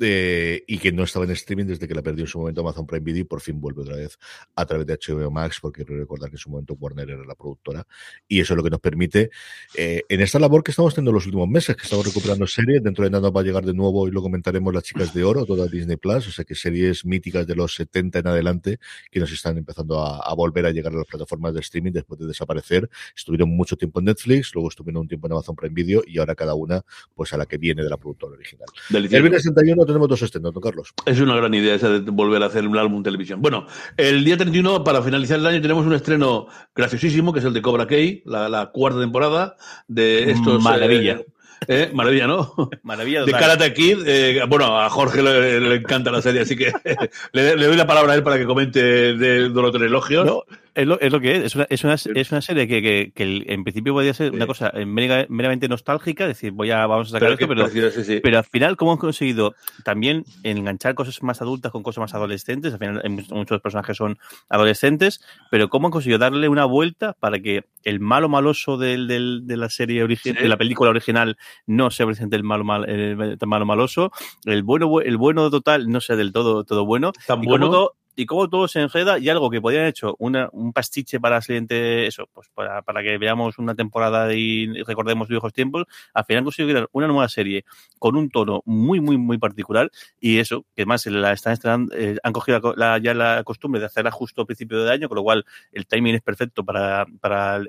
eh, y que no estaba en streaming desde que la perdió en su momento Amazon Prime Video y por fin vuelve otra vez a través de HBO Max, porque recordar que en su momento Warner era la productora y eso es lo que nos permite eh, en esta labor que estamos teniendo los últimos meses, que estamos recuperando series, dentro de nada va a llegar de nuevo y lo comentaremos las chicas de oro, toda Disney Plus, o sea que series míticas de los 70 en adelante que nos están empezando a, a volver a llegar a las plataformas de streaming después de desaparecer. Estuvieron mucho tiempo en Netflix, luego estuvieron un tiempo en Amazon Prime Video y ahora cada una pues a la que viene de la productora original. Del el 61 tenemos dos estrenos, Carlos. Es una gran idea esa de volver a hacer un álbum televisión. Bueno, el día 31, para finalizar el año, tenemos un estreno graciosísimo, que es el de Cobra Kai, la, la cuarta temporada de estos... Maravilla. Eh, eh, maravilla, ¿no? Maravilla. Total. De Karate Kid. Eh, bueno, a Jorge le, encanta la serie, así que le, doy la palabra a él para que comente de, de los elogios. No, es lo, es lo, que es. Es una, es una, es una serie que, que, que, en principio podría ser sí. una cosa meramente nostálgica, decir, voy a, vamos a sacar pero esto, pero, sí, sí. pero al final, ¿cómo han conseguido también enganchar cosas más adultas con cosas más adolescentes? Al final, muchos personajes son adolescentes, pero ¿cómo han conseguido darle una vuelta para que el malo maloso del, del, de la serie original, de la película original, no sea presente el malo, mal, el, malo maloso, el bueno, el bueno total no sea del todo, todo bueno? Tan bueno. Y cómo todo se enreda y algo que podrían haber hecho una, un pastiche para la siguiente, eso, pues para, para que veamos una temporada y recordemos viejos tiempos, al final consiguieron una nueva serie con un tono muy, muy, muy particular y eso, que además la están estrenando, eh, han cogido la, ya la costumbre de hacerla justo a principio de año, con lo cual el timing es perfecto para, para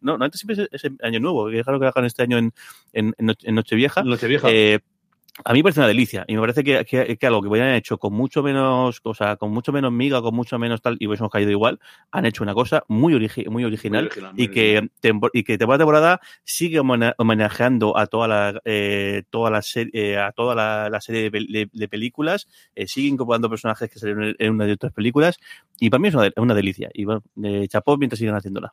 no, no antes siempre es, es año nuevo, que es raro que hagan este año en, en, en Nochevieja. Nochevieja. Eh, a mí me parece una delicia y me parece que, que, que algo que hubieran hecho con mucho menos, o sea, con mucho menos miga, con mucho menos tal, y hubiésemos caído igual, han hecho una cosa muy, origi muy original, muy original muy y, que, y que temporada temporada sigue homenajeando a toda la, eh, toda la serie, eh, a toda la, la serie de, de, de películas, eh, sigue incorporando personajes que salieron en una de otras películas, y para mí es una, una delicia. Y bueno, eh, chapó mientras sigan haciéndola.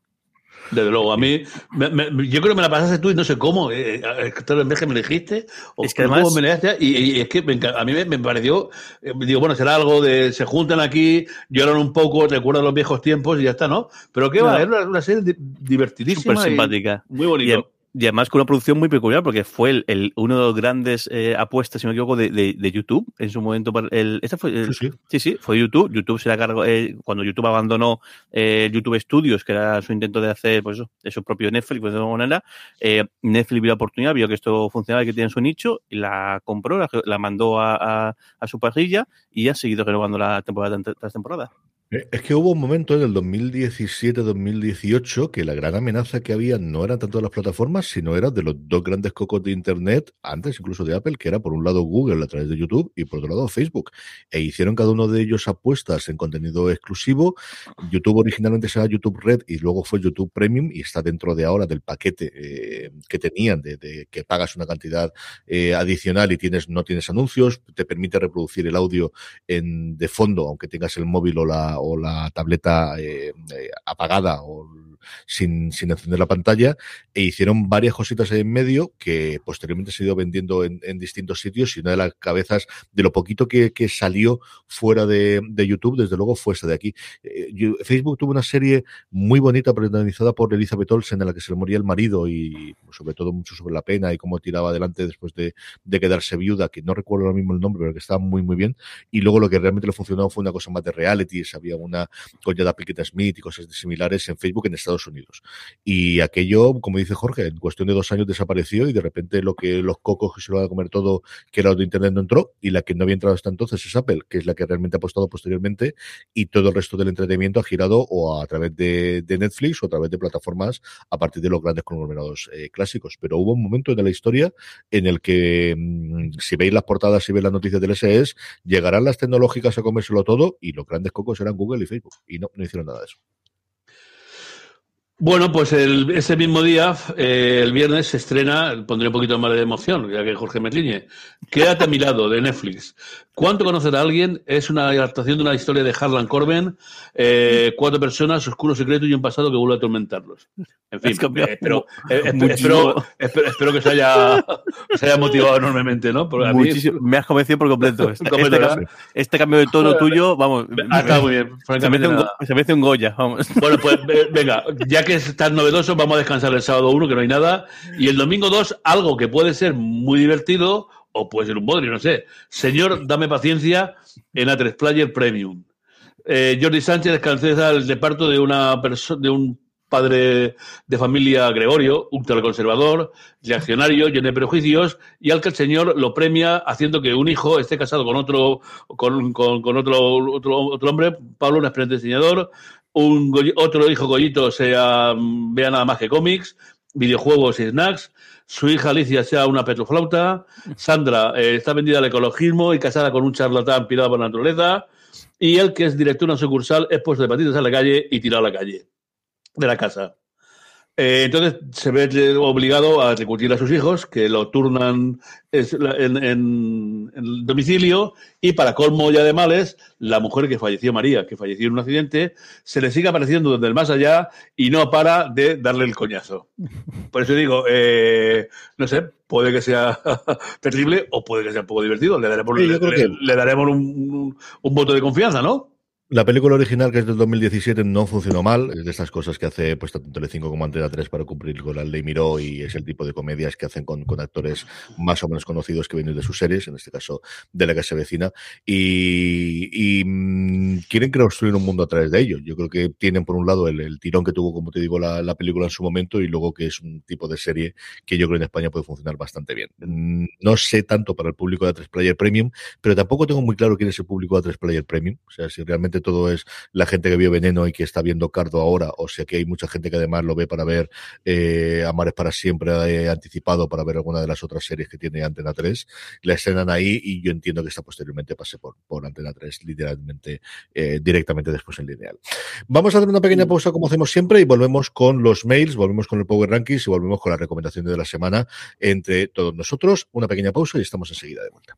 Desde luego, a mí, me, me, yo creo que me la pasaste tú y no sé cómo. Eh, en vez que me elegiste, o es que además, me elegiste, y, y, es que me, a mí me, pareció, eh, digo, bueno, será algo de se juntan aquí, lloran un poco, recuerdan los viejos tiempos y ya está, ¿no? Pero qué no. va, era una serie divertidísima. Súper simpática. Muy bonito. Y además con una producción muy peculiar, porque fue el, el uno de los grandes eh, apuestas, si no me equivoco, de, de, de, YouTube en su momento. El, esta fue el, sí, sí. sí, sí, fue YouTube. YouTube se la cargó eh, cuando YouTube abandonó eh, YouTube Studios, que era su intento de hacer pues eso, de su propio Netflix, pues de alguna manera. Eh, Netflix vio la oportunidad, vio que esto funcionaba y que tiene su nicho, y la compró, la, la mandó a, a, a, su parrilla y ha seguido renovando la temporada tras temporada. Es que hubo un momento en el 2017-2018 que la gran amenaza que había no eran tanto las plataformas, sino era de los dos grandes cocos de Internet, antes incluso de Apple, que era por un lado Google a través de YouTube y por otro lado Facebook. E hicieron cada uno de ellos apuestas en contenido exclusivo. YouTube originalmente se llama YouTube Red y luego fue YouTube Premium y está dentro de ahora del paquete eh, que tenían de, de, que pagas una cantidad eh, adicional y tienes no tienes anuncios, te permite reproducir el audio en, de fondo, aunque tengas el móvil o la o la tableta eh, eh, apagada o sin, sin encender la pantalla e hicieron varias cositas en medio que posteriormente se ha ido vendiendo en, en, distintos sitios y una de las cabezas de lo poquito que, que salió fuera de, de, YouTube, desde luego fue esa de aquí. Eh, Facebook tuvo una serie muy bonita protagonizada por Elizabeth Olsen en la que se le moría el marido y sobre todo mucho sobre la pena y cómo tiraba adelante después de, de quedarse viuda, que no recuerdo ahora mismo el nombre, pero que estaba muy muy bien. Y luego lo que realmente le funcionó fue una cosa más de reality, había una coña de Piqueta Smith y cosas similares en Facebook en Estados Unidos. Y aquello, como dice Jorge, en cuestión de dos años desapareció y de repente lo que los cocos que se lo van a comer todo, que era de Internet, no entró y la que no había entrado hasta entonces es Apple, que es la que realmente ha apostado posteriormente y todo el resto del entretenimiento ha girado o a través de, Netflix o a través de plataformas a partir de los grandes conglomerados eh, clásicos. Pero hubo un momento en la historia en el que, mmm, si veis las portadas, si veis las noticias del SES, llegarán las tecnológicas a comérselo todo y los grandes cocos eran Google y Facebook. Y no, no hicieron nada de eso. Bueno, pues el, ese mismo día, eh, el viernes, se estrena, pondré un poquito más de emoción, ya que Jorge me Quédate a mi lado, de Netflix. ¿Cuánto conocer a alguien? Es una adaptación de una historia de Harlan Coben, eh, cuatro personas, oscuro secreto y un pasado que vuelve a atormentarlos. En fin, eh, pero, espero, espero, espero, que se haya, se haya motivado enormemente, ¿no? A mí, me has convencido por completo. Este, completo este, cambio, este, cambio de tono tuyo, vamos. Ah, está muy bien. Se me, un, se me hace un Goya, vamos. Bueno, pues venga, ya que es tan novedoso, vamos a descansar el sábado 1, que no hay nada, y el domingo 2, algo que puede ser muy divertido, o puede ser un bodrio, no sé. Señor, dame paciencia en A3 Player Premium. Eh, Jordi Sánchez descanseza el reparto de una persona, de un padre de familia Gregorio, ultraconservador, reaccionario, lleno de prejuicios, y al que el señor lo premia haciendo que un hijo esté casado con otro, con, con, con otro, otro, otro, hombre, Pablo, un excelente diseñador, un otro hijo Goyito sea, vea nada más que cómics, videojuegos y snacks, su hija Alicia sea una petroflauta, Sandra eh, está vendida al ecologismo y casada con un charlatán pirado por la naturaleza, y él, que es director de una sucursal, es puesto de patitas a la calle y tirado a la calle de la casa. Eh, entonces se ve obligado a recurrir a sus hijos, que lo turnan en, en, el domicilio, y para colmo ya de males, la mujer que falleció, María, que falleció en un accidente, se le sigue apareciendo desde el más allá y no para de darle el coñazo. Por eso digo, eh, no sé, puede que sea terrible o puede que sea un poco divertido. Le daremos, le, daremos un, un voto de confianza, ¿no? La película original, que es del 2017, no funcionó mal. Es de estas cosas que hace pues, tanto Telecinco como Antena 3 para cumplir con la ley Miró y es el tipo de comedias que hacen con, actores más o menos conocidos que vienen de sus series, en este caso de la se vecina, y, y mmm, quieren construir un mundo a través de ello. Yo creo que tienen, por un lado, el, tirón que tuvo, como te digo, la, la, película en su momento y luego que es un tipo de serie que yo creo en España puede funcionar bastante bien. Mm, no sé tanto para el público de 3 Player Premium, pero tampoco tengo muy claro quién es el público de 3 Player Premium. O sea, si realmente todo es la gente que vio Veneno y que está viendo Cardo ahora, o sea que hay mucha gente que además lo ve para ver eh, Amares para siempre eh, anticipado para ver alguna de las otras series que tiene Antena 3, la estrenan ahí y yo entiendo que esta posteriormente pase por, por Antena 3 literalmente eh, directamente después en lineal. Vamos a hacer una pequeña pausa como hacemos siempre y volvemos con los mails, volvemos con el Power Rankings y volvemos con las recomendaciones de la semana entre todos nosotros. Una pequeña pausa y estamos enseguida de vuelta.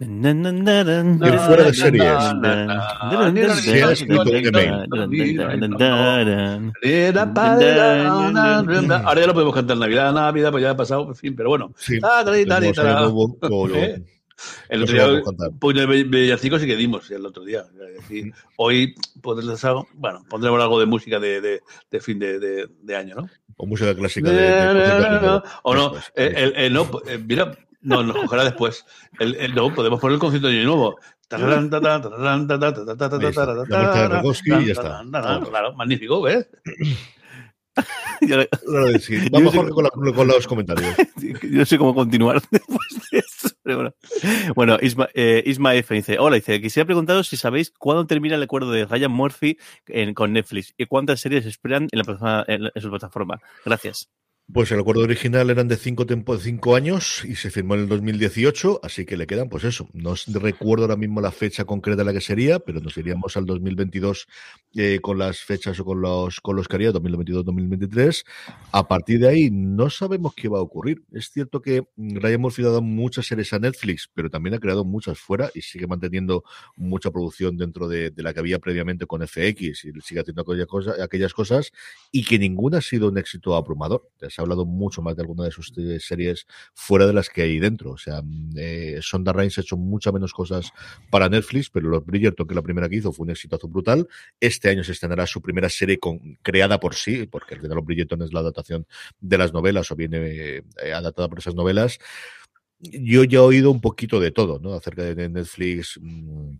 En fuera de series. Ahora ya lo podemos cantar Navidad, Navidad, pues ya ha pasado, en fin, pero bueno. El otro día, pues de Villancicos sí que dimos el otro día. hoy, bueno, pondremos algo de música de, fin de, año, ¿no? O música clásica de. O el, el, no, mira, no, nos cogerá después. El, el, no, podemos poner el concierto de nuevo. Ya está. Claro, magnífico, ¿ves? Vamos Jorge, con, la, con, los comentarios. Yo sé cómo continuar después de eso. bueno, bueno Isma, eh, Isma, F dice: Hola, dice, quisiera preguntaros si sabéis cuándo termina el acuerdo de Ryan Murphy en, con Netflix y cuántas series esperan en, la, en, en su plataforma. Gracias. Pues el acuerdo original eran de cinco, de cinco años y se firmó en el 2018, así que le quedan, pues eso. No recuerdo ahora mismo la fecha concreta de la que sería, pero nos iríamos al 2022 eh, con las fechas o con los, con los que haría, 2022-2023. A partir de ahí no sabemos qué va a ocurrir. Es cierto que Ryan Murphy ha dado muchas series a Netflix, pero también ha creado muchas fuera y sigue manteniendo mucha producción dentro de, de la que había previamente con FX y sigue haciendo aquellas cosas, aquellas cosas y que ninguna ha sido un éxito abrumador se ha hablado mucho más de alguna de sus series fuera de las que hay dentro. O sea, eh, Sonda Rhimes ha hecho muchas menos cosas para Netflix, pero los Bridgerton, que la primera que hizo, fue un exitazo brutal. Este año se estrenará su primera serie con, creada por sí, porque el de los Bridgerton es la adaptación de las novelas o viene eh, adaptada por esas novelas. Yo ya he oído un poquito de todo, ¿no? Acerca de Netflix. Mmm,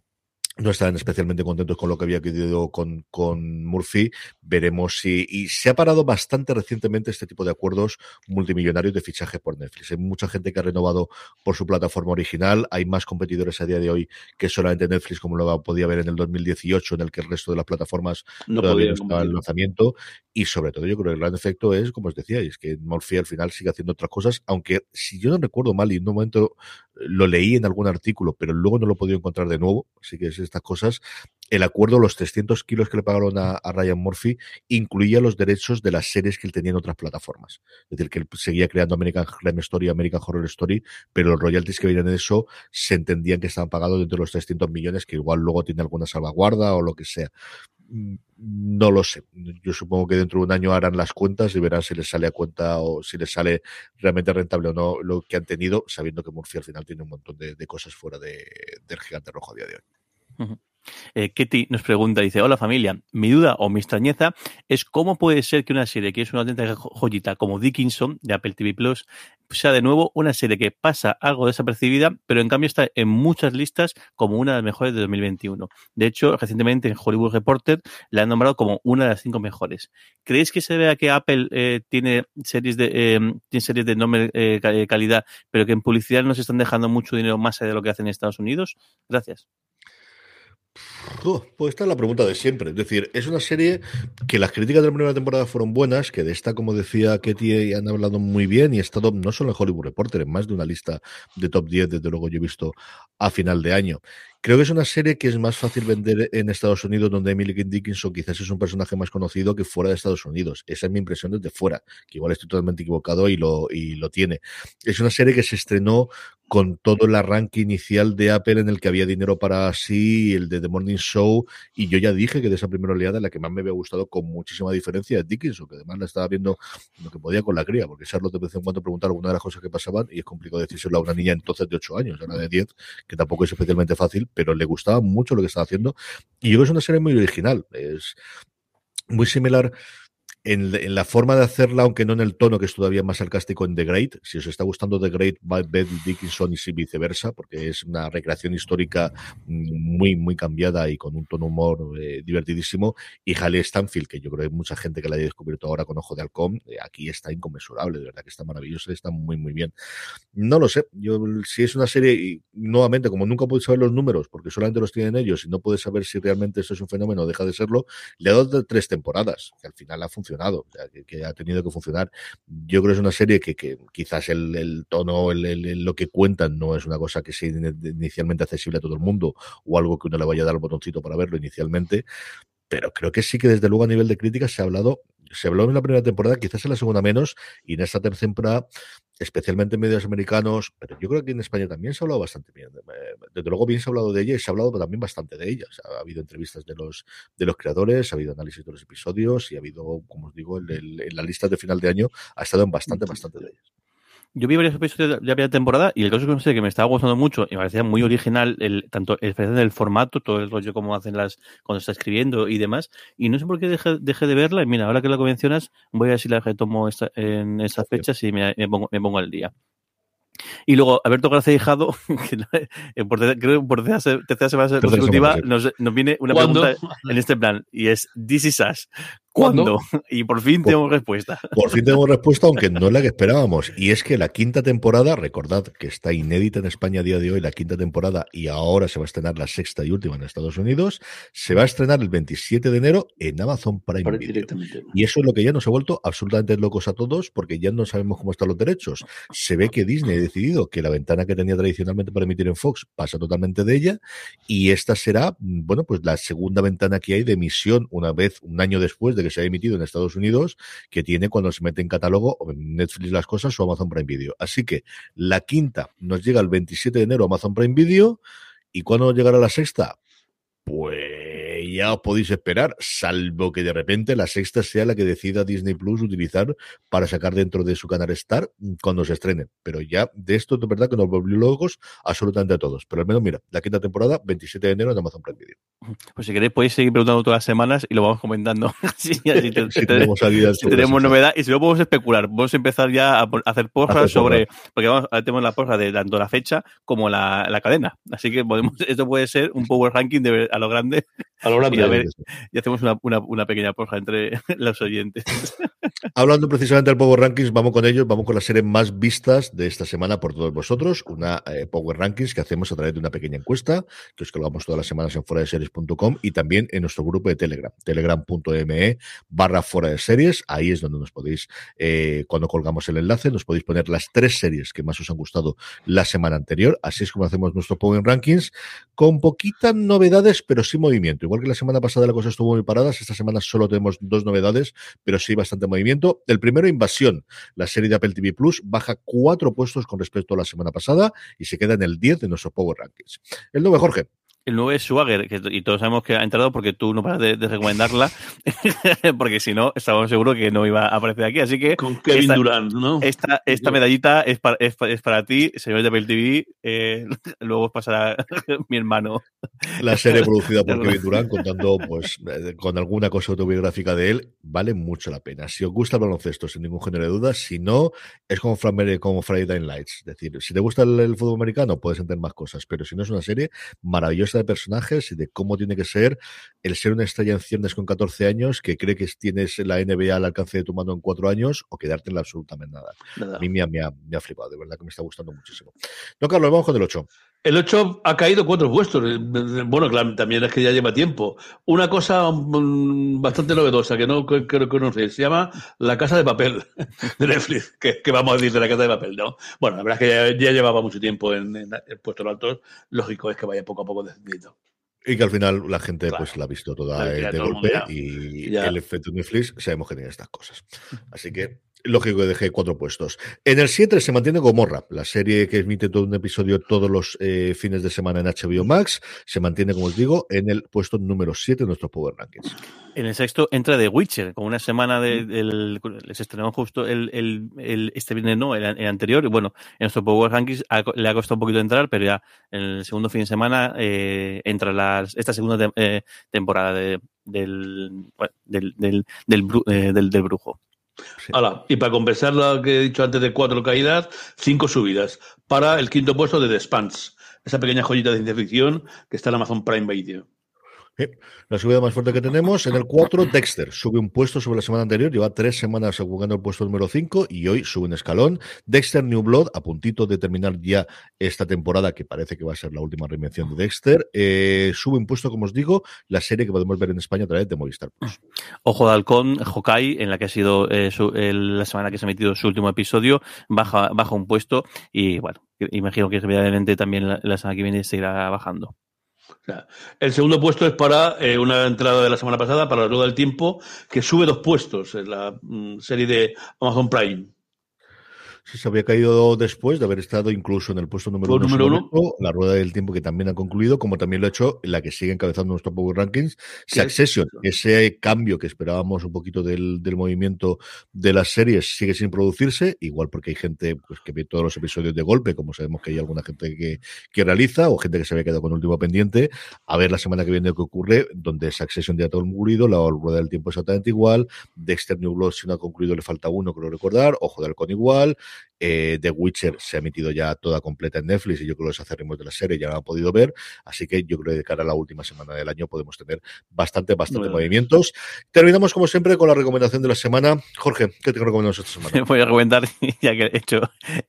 no están especialmente contentos con lo que había querido con, con Murphy. Veremos si. Y se ha parado bastante recientemente este tipo de acuerdos multimillonarios de fichaje por Netflix. Hay mucha gente que ha renovado por su plataforma original. Hay más competidores a día de hoy que solamente Netflix, como lo podía ver en el 2018, en el que el resto de las plataformas no todavía no estaba el lanzamiento. Y sobre todo, yo creo que el gran efecto es, como os decía, es que Murphy al final sigue haciendo otras cosas, aunque si yo no recuerdo mal, y en un momento lo leí en algún artículo, pero luego no lo he podido encontrar de nuevo, así que es estas cosas, el acuerdo, los 300 kilos que le pagaron a, a, Ryan Murphy, incluía los derechos de las series que él tenía en otras plataformas. Es decir, que él seguía creando American Crime Story, American Horror Story, pero los royalties que venían de eso se entendían que estaban pagados dentro de los 300 millones, que igual luego tiene alguna salvaguarda o lo que sea. No lo sé. Yo supongo que dentro de un año harán las cuentas y verán si les sale a cuenta o si les sale realmente rentable o no lo que han tenido, sabiendo que Murphy al final tiene un montón de, cosas fuera de, del gigante rojo a día de hoy. Eh, Ketty nos pregunta, dice, hola familia, mi duda o mi extrañeza es cómo puede ser que una serie que es una auténtica joyita como Dickinson de Apple TV Plus sea de nuevo una serie que pasa algo desapercibida, pero en cambio está en muchas listas como una de las mejores de 2021. De hecho, recientemente en Hollywood Reporter la han nombrado como una de las cinco mejores. ¿Creéis que se vea que Apple eh, tiene series de eh, tiene series de enorme eh, calidad, pero que en publicidad no se están dejando mucho dinero más allá de lo que hacen en Estados Unidos? Gracias pues esta es la pregunta de siempre. Es decir, es una serie que las críticas de la primera temporada fueron buenas, que de esta, como decía Ketty, han hablado muy bien y ha estado no solo en Hollywood Reporter, en más de una lista de top 10, desde luego yo he visto a final de año. Creo que es una serie que es más fácil vender en Estados Unidos, donde Emily Dickinson quizás es un personaje más conocido que fuera de Estados Unidos. Esa es mi impresión desde fuera, que igual estoy totalmente equivocado y lo, y lo tiene. Es una serie que se estrenó con todo el arranque inicial de Apple en el que había dinero para sí, el de The Morning Show, y yo ya dije que de esa primera oleada la que más me había gustado con muchísima diferencia es Dickinson, que además la estaba viendo lo que podía con la cría, porque Charlotte de vez en cuando preguntar alguna de las cosas que pasaban y es complicado decírselo a una niña entonces de 8 años, una de 10, que tampoco es especialmente fácil, pero le gustaba mucho lo que estaba haciendo, y yo creo que es una serie muy original, es muy similar en, la forma de hacerla, aunque no en el tono que es todavía más sarcástico en The Great. Si os está gustando The Great, Beth Dickinson y viceversa, porque es una recreación histórica muy, muy cambiada y con un tono humor eh, divertidísimo. Y Halle Stanfield, que yo creo que hay mucha gente que la haya descubierto ahora con Ojo de Halcón, eh, aquí está inconmensurable, de verdad que está maravillosa, está muy, muy bien. No lo sé, yo si es una serie, y nuevamente, como nunca puedes saber los números, porque solamente los tienen ellos y no puedes saber si realmente esto es un fenómeno o deja de serlo, le ha dado tres temporadas, que al final ha funcionado que, ha tenido que funcionar. Yo creo que es una serie que, quizás el, tono, el, lo que cuentan no es una cosa que sea inicialmente accesible a todo el mundo o algo que uno le vaya a dar el botoncito para verlo inicialmente, pero creo que sí que desde luego a nivel de crítica se ha hablado se habló en la primera temporada, quizás en la segunda menos, y en esta tercera temporada, especialmente en medios americanos, pero yo creo que en España también se ha hablado bastante bien. Desde luego bien se ha hablado de ella y se ha hablado también bastante de ella. ha habido entrevistas de los, de los creadores, ha habido análisis de los episodios y ha habido, como os digo, en, en la lista de final de año ha estado en bastante, bastante de ellas. Yo vi varios episodios de la primera temporada y el caso que sé que me estaba gustando mucho y me parecía muy original el tanto el formato, todo el rollo como hacen las cuando está escribiendo y demás. Y no sé por qué dejé, de verla. Y mira, ahora que la mencionas, voy a ver si la retomo en esas fechas y me, pongo, me pongo al día. Y luego, Alberto García Hijado, que por, creo que por tercera semana consecutiva, nos, nos viene una pregunta en este plan, y es This is Us. ¿Cuándo? Y por fin tenemos respuesta. Por fin tenemos respuesta, aunque no es la que esperábamos. Y es que la quinta temporada, recordad que está inédita en España a día de hoy, la quinta temporada, y ahora se va a estrenar la sexta y última en Estados Unidos, se va a estrenar el 27 de enero en Amazon Prime Video. Y eso es lo que ya nos ha vuelto absolutamente locos a todos, porque ya no sabemos cómo están los derechos. Se ve que Disney ha decidido que la ventana que tenía tradicionalmente para emitir en Fox pasa totalmente de ella, y esta será, bueno, pues la segunda ventana que hay de emisión una vez, un año después de que se ha emitido en Estados Unidos, que tiene cuando se mete en catálogo Netflix las cosas o Amazon Prime Video. Así que la quinta nos llega el 27 de enero Amazon Prime Video. ¿Y cuándo llegará la sexta? Pues ya os podéis esperar, salvo que de repente la sexta sea la que decida Disney Plus utilizar para sacar dentro de su canal Star cuando se estrene. Pero ya de esto es verdad que nos volvió locos absolutamente a todos. Pero al menos, mira, la quinta temporada, 27 de enero en Amazon Prime Video. Pues si queréis podéis seguir preguntando todas las semanas y lo vamos comentando. si, tenemos, novedad y si no podemos especular, vamos a empezar ya a hacer porras sobre, porque vamos, tenemos la porra de tanto la fecha como la, la cadena. Así que podemos, esto puede ser un power ranking de, a lo grande. A lo grande. Y, a ver, y hacemos una, una, una, pequeña porja entre los oyentes. Hablando precisamente del Power Rankings, vamos con ellos, vamos con las series más vistas de esta semana por todos vosotros. Una eh, Power Rankings que hacemos a través de una pequeña encuesta, que os colgamos todas las semanas en fuera de series.com y también en nuestro grupo de Telegram, telegram.me barra fuera de series. Ahí es donde nos podéis, eh, cuando colgamos el enlace, nos podéis poner las tres series que más os han gustado la semana anterior. Así es como hacemos nuestro Power Rankings, con poquitas novedades, pero sí movimiento. Igual que la semana pasada la cosa estuvo muy parada, esta semana solo tenemos dos novedades, pero sí bastante movimiento. El primero, Invasión, la serie de Apple TV Plus, baja cuatro puestos con respecto a la semana pasada y se queda en el 10 de nuestro Power Rankings. El nuevo Jorge. El nuevo es Swagger, que, y todos sabemos que ha entrado porque tú no paras de, recomendarla, porque si no, estábamos seguros que no iba a aparecer aquí. Así que. Con Kevin Durant, ¿no? Esta, esta medallita es para, es, para ti, señor de Apple TV. Eh, luego pasará mi hermano. La serie producida por Kevin Durant, contando pues eh, con alguna cosa autobiográfica de él, vale mucho la pena. Si os gusta el baloncesto, sin ningún género de dudas, si no, es como, como Friday Night Lights. Es decir, si te gusta el, fútbol americano, puedes entender más cosas, pero si no es una serie maravillosa de personajes y de cómo tiene que ser el ser una estrella en ciernes con 14 años que cree que tienes la NBA al alcance de tu mano en cuatro años o quedarte en la absolutamente nada. A mí me ha, me, ha, flipado, de verdad que me está gustando muchísimo. No, Carlos, vamos con el 8. El 8 ha caído cuatro puestos. Bueno, claro, también es que ya lleva tiempo. Una cosa mm, bastante novedosa que no creo que conocéis, se llama La Casa de Papel de Netflix. que, vamos a decir de La Casa de Papel, ¿no? Bueno, la verdad es que ya, llevaba mucho tiempo en, en, puestos altos. Lógico es que vaya poco a poco descendiendo. Y que al final la gente pues la ha visto toda de golpe y el efecto Netflix sabemos que tiene estas cosas. Así que lógico que dejé cuatro puestos. En el 7 se mantiene Gomorra, la serie que emite todo un episodio todos los eh, fines de semana en HBO Max. Se mantiene, como os digo, en el puesto número 7 de nuestros Power Rankings. En el sexto entra The Witcher, con una semana de, del. Les estrenó justo el, el, este viernes, no, el, anterior. Y bueno, en nuestro Power Rankings le ha costado un poquito entrar, pero ya en el segundo fin de semana eh, entra las, esta segunda eh, temporada de, del, del, del, del, del brujo y para compensar lo que he dicho antes de cuatro caídas, cinco subidas para el quinto puesto de The Spans, esa pequeña joyita de ciencia ficción que está en Amazon Prime Video la subida más fuerte que tenemos. En el 4, Dexter sube un puesto sobre la semana anterior. Lleva tres semanas jugando el puesto número 5 y hoy sube un escalón. Dexter New Blood, a puntito de terminar ya esta temporada, que parece que va a ser la última reinvención de Dexter. Eh, sube un puesto, como os digo, la serie que podemos ver en España a través de Movistar Plus. Ojo de Halcón, Hokai, en la que ha sido eh, la semana que se ha emitido su último episodio, baja, baja un puesto y bueno, imagino que evidentemente también la, la semana que viene seguirá bajando el segundo puesto es para eh, una entrada de la semana pasada, para la rueda del tiempo, que sube dos puestos en la mm, serie de Amazon Prime se había caído después de haber estado incluso en el puesto número, uno, la rueda del tiempo que también ha concluido, como también lo ha hecho la que sigue encabezando nuestro Power Rankings, Succession. Ese cambio que esperábamos un poquito del, movimiento de las series sigue sin producirse, igual porque hay gente pues, que ve todos los episodios de golpe, como sabemos que hay alguna gente que, que realiza, o gente que se había quedado con el último pendiente, a ver la semana que viene qué ocurre, donde Succession ya ha todo concluido, la rueda del tiempo exactamente igual, Dexter New Blood si no ha concluido le falta uno, creo recordar, Ojo de Halcón igual, eh, The Witcher se ha emitido ya toda completa en Netflix y yo creo que los acerrimos de la serie ya lo han podido ver. Así que yo creo que de cara a la última semana del año podemos tener bastante, bastante movimientos. Terminamos como siempre con la recomendación de la semana. Jorge, ¿qué te recomendamos esta semana? Voy a recomendar, ya que he hecho,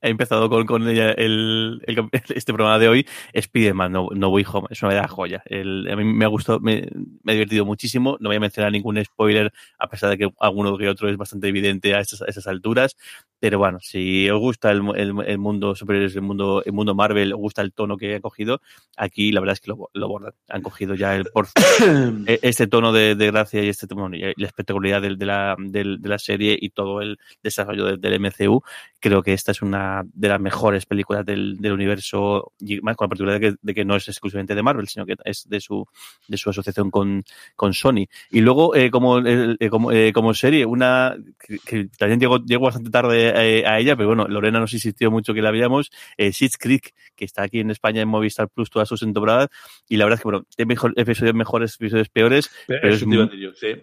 he empezado con, con el, este programa de hoy, Spider-Man, no, no Way Home. Es una verdadera joya. a mí me ha gustado, me, me, ha divertido muchísimo. No voy a mencionar ningún spoiler, a pesar de que alguno que otro es bastante evidente a estas, a estas alturas. Pero bueno, si os gusta el, el, mundo superior, el mundo, el mundo Marvel, os gusta el tono que ha cogido, aquí la verdad es que lo, lo bordan. Han cogido ya el por e, este tono de, de, gracia y este bueno, y la espectacularidad de, de, la, de, la serie y todo el desarrollo del, MCU. Creo que esta es una de las mejores películas del, del universo, y más con la particularidad de que, de que, no es exclusivamente de Marvel, sino que es de su, de su asociación con, con Sony. Y luego, eh, como, eh, como, eh, como serie, una que, que también llegó, llegó bastante tarde eh, a ella, pero bueno, Lorena nos insistió mucho que la veíamos, eh, Creek, que está aquí en España en Movistar Plus todas sus temporadas, y la verdad es que, bueno, tiene mejor, episodios mejores, episodios peores, pero, es, muy,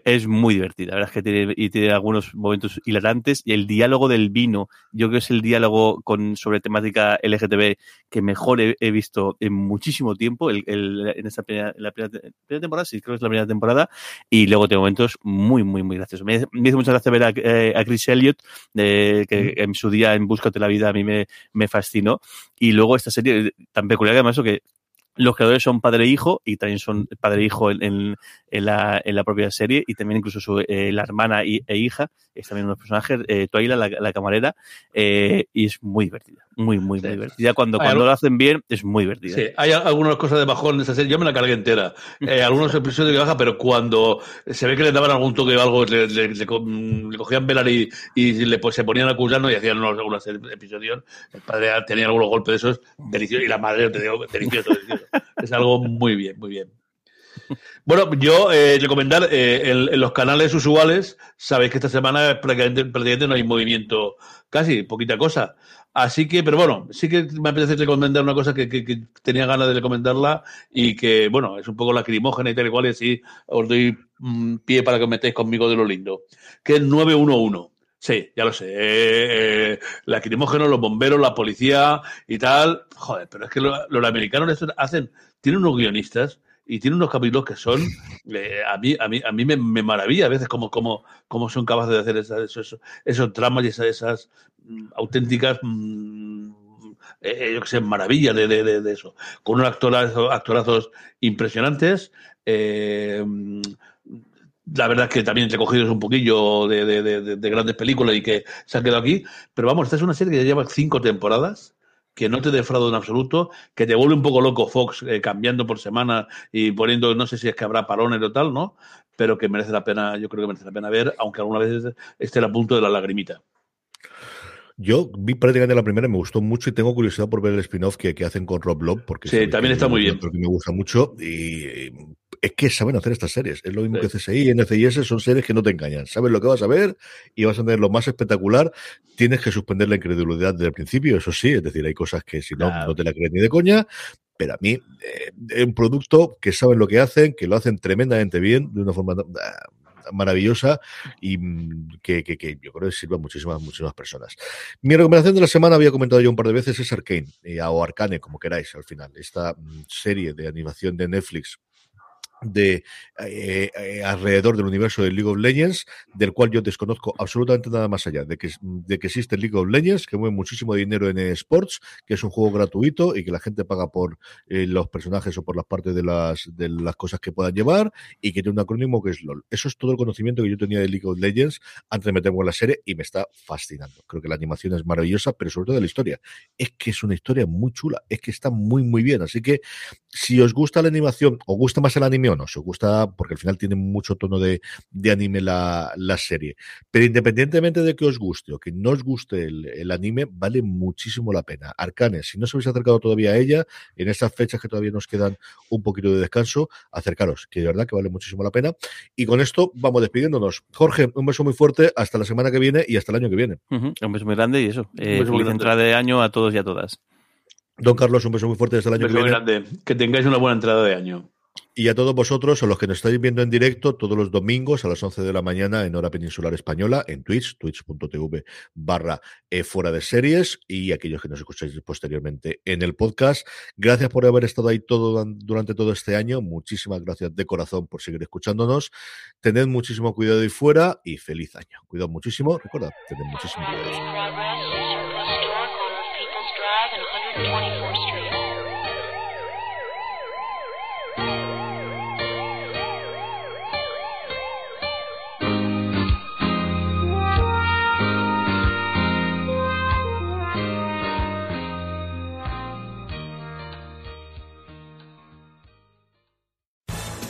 es, muy divertida, la verdad es que tiene, y tiene algunos momentos hilarantes, y el diálogo del vino, yo creo que es el diálogo con, sobre temática LGTB que mejor he, visto en muchísimo tiempo, el, el, en esta primera, la primera, temporada, sí, creo que es la primera temporada, y luego tiene momentos muy, muy, muy graciosos. Me, me hizo mucha gracia ver a, eh, a Chris Elliott, de, que en su día en Búscate la vida a mí me, me fascinó. Y luego esta serie tan peculiar que además que los creadores son padre e hijo y también son padre e hijo en, en, en, la, en la, propia serie y también incluso su, eh, la hermana y, e hija es también unos personajes, eh, la, la camarera, eh, y es muy divertida, muy, muy, muy divertida. Cuando, cuando lo hacen bien, es muy divertida. Sí, hay algunas cosas de bajón en esa serie, yo me la cargué entera. Eh, algunos episodios que baja, pero cuando se ve que le daban algún toque o algo, le, le, le, le cogían velar y, y le, pues, se ponían a acusarnos y hacían unos, algunos episodios, el padre tenía algunos golpes de esos, deliciosos, y la madre, te digo, delicioso, delicioso. Es algo muy bien, muy bien. Bueno, yo eh, recomendar eh, en, los canales usuales, sabéis que esta semana prácticamente, no hay movimiento, casi, poquita cosa. Así que, pero bueno, sí que me apetece recomendar una cosa que, tenía ganas de recomendarla y que, bueno, es un poco lacrimógena y tal y cual, y así os doy mm, pie para que os metáis conmigo de lo lindo, que es 911. Sí, ya lo sé. Eh, lacrimógeno, los bomberos, la policía y tal. Joder, pero es que los americanos hacen, tienen unos guionistas y tiene unos capítulos que son eh, a mí a mí a mí me, maravilla a veces cómo, cómo, cómo son capaces de hacer esos, esos, esos dramas y esas, esas mm, auténticas mm, eh, eh, yo sé maravillas de, de, de, eso con unos actorazos, actorazos impresionantes mm, la verdad es que también recogidos un poquillo de, de, grandes películas y que se han quedado aquí pero vamos esta es una serie que ya lleva cinco temporadas que no te defrauda en absoluto, que te vuelve un poco loco Fox eh, cambiando por semana y poniendo, no sé si es que habrá parones o tal, ¿no? Pero que merece la pena, yo creo que merece la pena ver, aunque alguna vez esté a punto de la lagrimita. Yo vi prácticamente la primera y me gustó mucho y tengo curiosidad por ver el spin-off que, hacen con Rob Lowe, porque sí, también está muy bien. Porque me gusta mucho y es que saben hacer estas series. Es lo mismo que CSI y NCIS, son series que no te engañan. Sabes lo que vas a ver y vas a tener lo más espectacular. Tienes que suspender la incredulidad desde el principio, eso sí. Es decir, hay cosas que si no, no te la crees ni de coña. Pero a mí, eh, es un producto que saben lo que hacen, que lo hacen tremendamente bien, de una forma ah, maravillosa y mm, que, que, yo creo que sirva a muchísimas, muchísimas personas. Mi recomendación de la semana, había comentado yo un par de veces, es Arcane, eh, o Arcane, como queráis al final. Esta mm, serie de animación de Netflix de eh, eh, alrededor del universo de League of Legends, del cual yo desconozco absolutamente nada más allá de que, de que existe League of Legends, que mueve muchísimo dinero en sports, que es un juego gratuito y que la gente paga por eh, los personajes o por las partes de las, de las cosas que puedan llevar y que tiene un acrónimo que es LOL. Eso es todo el conocimiento que yo tenía de League of Legends antes de meterme en la serie y me está fascinando. Creo que la animación es maravillosa, pero sobre todo la historia. Es que es una historia muy chula, es que está muy, muy bien. Así que si os gusta la animación, o gusta más el anime no. Se gusta porque al final tiene mucho tono de, anime la, serie. Pero independientemente de que os guste o que no os guste el, anime, vale muchísimo la pena. Arcane, si no os habéis acercado todavía a ella, en estas fechas que todavía nos quedan un poquito de descanso, acercaros, que de verdad que vale muchísimo la pena. Y con esto vamos despidiéndonos. Jorge, un beso muy fuerte, hasta la semana que viene y hasta el año que viene. Un beso muy grande y eso. Eh, feliz entrada de año a todos y a todas. Don Carlos, un beso muy fuerte hasta el año que viene. Grande. Que tengáis una buena entrada de año. Y a todos vosotros, o los que nos estáis viendo en directo, todos los domingos a las 11 de la mañana en hora peninsular española, en Twitch, twitch.tv barra eh, fuera de series, y aquellos que nos escucháis posteriormente en el podcast. Gracias por haber estado ahí todo durante todo este año. Muchísimas gracias de corazón por seguir escuchándonos. Tened muchísimo cuidado ahí fuera y feliz año. Cuidado muchísimo. Recordad, tened muchísimo cuidado.